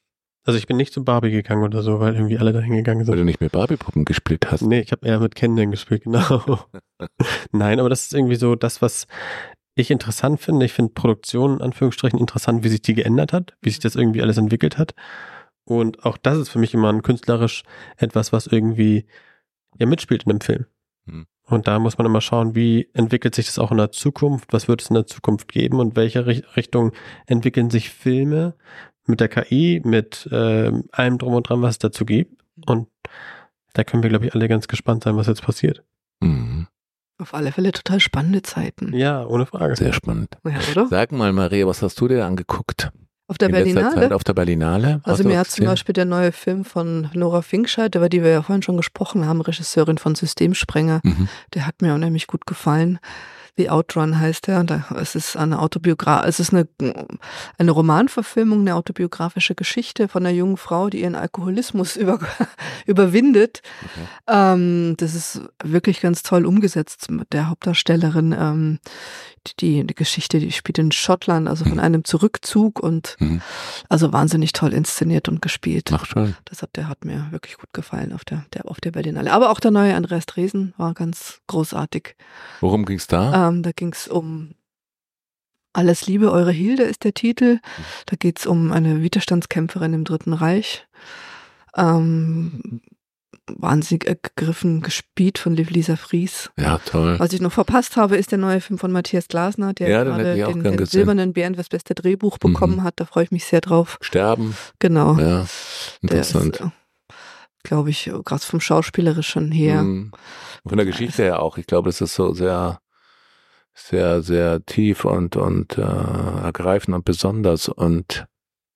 Also ich bin nicht zu Barbie gegangen oder so, weil irgendwie alle dahin gegangen sind. Weil du nicht mit Barbie-Puppen gespielt hast. Nee, ich habe eher mit Kindern gespielt, genau. Nein, aber das ist irgendwie so das, was ich interessant finde. Ich finde Produktion in Anführungsstrichen interessant, wie sich die geändert hat, wie sich das irgendwie alles entwickelt hat. Und auch das ist für mich immer ein künstlerisch etwas, was irgendwie ja mitspielt in einem Film. Hm. Und da muss man immer schauen, wie entwickelt sich das auch in der Zukunft, was wird es in der Zukunft geben und welche Richt- Richtung entwickeln sich Filme mit der KI, mit ähm, allem drum und dran, was es dazu gibt. Und da können wir, glaube ich, alle ganz gespannt sein, was jetzt passiert. Mhm. Auf alle Fälle total spannende Zeiten. Ja, ohne Frage. Sehr spannend. Ja, oder? Sag mal, Maria, was hast du dir angeguckt? Auf der in Berlinale. auf der Berlinale? Also mir hat zum? Beispiel der neue Film von Nora Finkscheid, über die wir ja vorhin schon gesprochen haben, Regisseurin von Systemsprenger, Mhm. der hat mir unheimlich gut gefallen. The Outrun heißt er. Da, es ist eine Autobiogra es ist eine, eine Romanverfilmung, eine autobiografische Geschichte von einer jungen Frau, die ihren Alkoholismus über, überwindet. Ähm, das ist wirklich ganz toll umgesetzt mit der Hauptdarstellerin. Ähm, die, die Geschichte, die spielt in Schottland, also von einem Zurückzug und Mhm. also wahnsinnig toll inszeniert und gespielt. Ach schon. Das hat, der hat mir wirklich gut gefallen auf der, der, auf der Berlinale. Aber auch der neue Andreas Dresen war ganz großartig. Worum ging's da? Ähm, da ging es um Alles Liebe, eure Hilde ist der Titel. Da geht es um eine Widerstandskämpferin im Dritten Reich. Ähm, wahnsinnig ergriffen gespielt von Liv Lisa Fries. ja, toll. Was ich noch verpasst habe, ist der neue Film von Matthias Glasner, der Ja, gerade den, den silbernen Bären fürs beste Drehbuch bekommen Mhm. hat. Da freue ich mich sehr drauf. Sterben. Genau. Ja, interessant. glaube ich, gerade vom Schauspielerischen her. Mhm. Von der Geschichte her auch. Ich glaube, das ist so sehr, sehr, sehr tief und, und äh, ergreifend und besonders und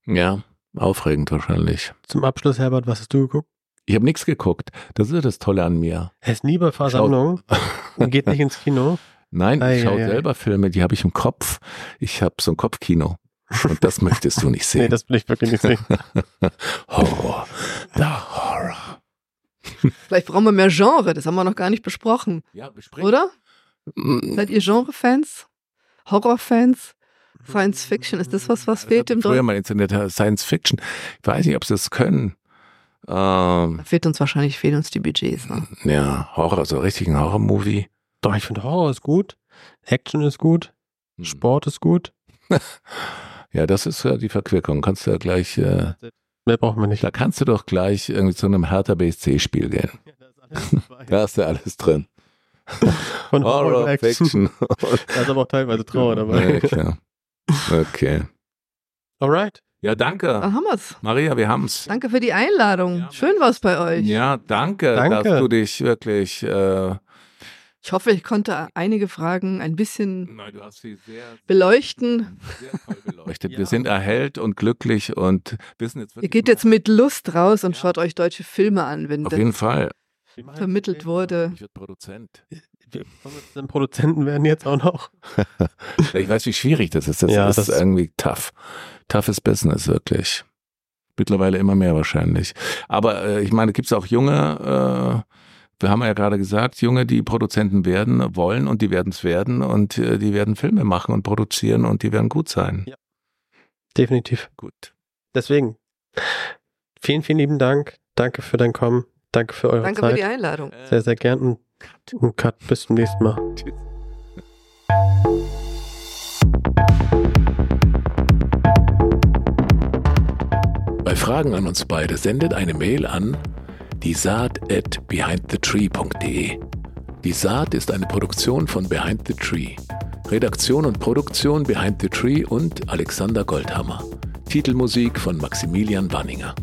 ja, aufregend wahrscheinlich. Zum Abschluss, Herbert, was hast du geguckt? Ich habe nichts geguckt. Das ist ja das Tolle an mir. Er ist nie bei Versammlung und geht nicht ins Kino. Nein, Ei, ich schaue ei, ei. selber Filme, die habe ich im Kopf. Ich habe so ein Kopfkino. Und das möchtest du nicht Nee, sehen. das will ich wirklich nicht sehen. Horror. The Horror. Vielleicht brauchen wir mehr Genre, das haben wir noch gar nicht besprochen, Ja, besprechen. oder? Mm, Seid ihr Genre-Fans? Horror-Fans? Science Fiction, ist das was, was fehlt im Früher Deutschen? mal Internet Science Fiction. Ich weiß nicht, ob sie das können. Ähm, Fehlt uns wahrscheinlich, fehlen uns die Budgets. Ne? ja, Horror, so richtig ein Horror-Movie. Doch, ich finde Horror ist gut. Action ist gut. Hm. Sport ist gut. Ja, das ist ja die Verquickung. Kannst du ja gleich, äh, Mehr braucht man nicht. da kannst du doch gleich irgendwie zu einem Hertha BSC-Spiel gehen. Da ist ja alles drin. Von Horror, Horror, und Action. Fiction. Da ist aber auch teilweise Trauer Ja, dabei. klar. Okay. Alright. Ja, danke. Dann haben wir's. Maria, wir haben's. Danke für die Einladung. Schön war's bei euch. Ja, danke, Danke. dass du dich wirklich. Äh, Ich hoffe, ich konnte einige Fragen ein bisschen nein, du hast sie sehr, beleuchten. sehr toll beleuchtet. Ja. Wir sind erhellt und glücklich und wissen jetzt Ihr wirklich. geht jetzt mit Lust raus und schaut euch deutsche Filme an, wenn auf das jeden Fall. vermittelt wurde. Ich werde Produzent. Dann Produzenten werden jetzt auch noch. Ich weiß, wie schwierig das ist. Das Ja, ist das- irgendwie tough. Toughes Business, wirklich. Mittlerweile immer mehr wahrscheinlich. Aber äh, ich meine, gibt es auch junge, äh, wir haben ja gerade gesagt, junge, die Produzenten werden wollen und die werden es werden und äh, die werden Filme machen und produzieren und die werden gut sein. Ja. Definitiv. Gut. Deswegen, vielen, vielen lieben Dank. Danke für dein Kommen. Danke für eure Danke für Zeit. die Einladung. Sehr, sehr gern. Und, und Cut. Bis zum nächsten Mal. Tschüss. Bei Fragen an uns beide sendet eine Mail an die Saat at behindthetree.de. Die Saat ist eine Produktion von Behind the Tree. Redaktion und Produktion Behind the Tree und Alexander Goldhammer. Titelmusik von Maximilian Banninger.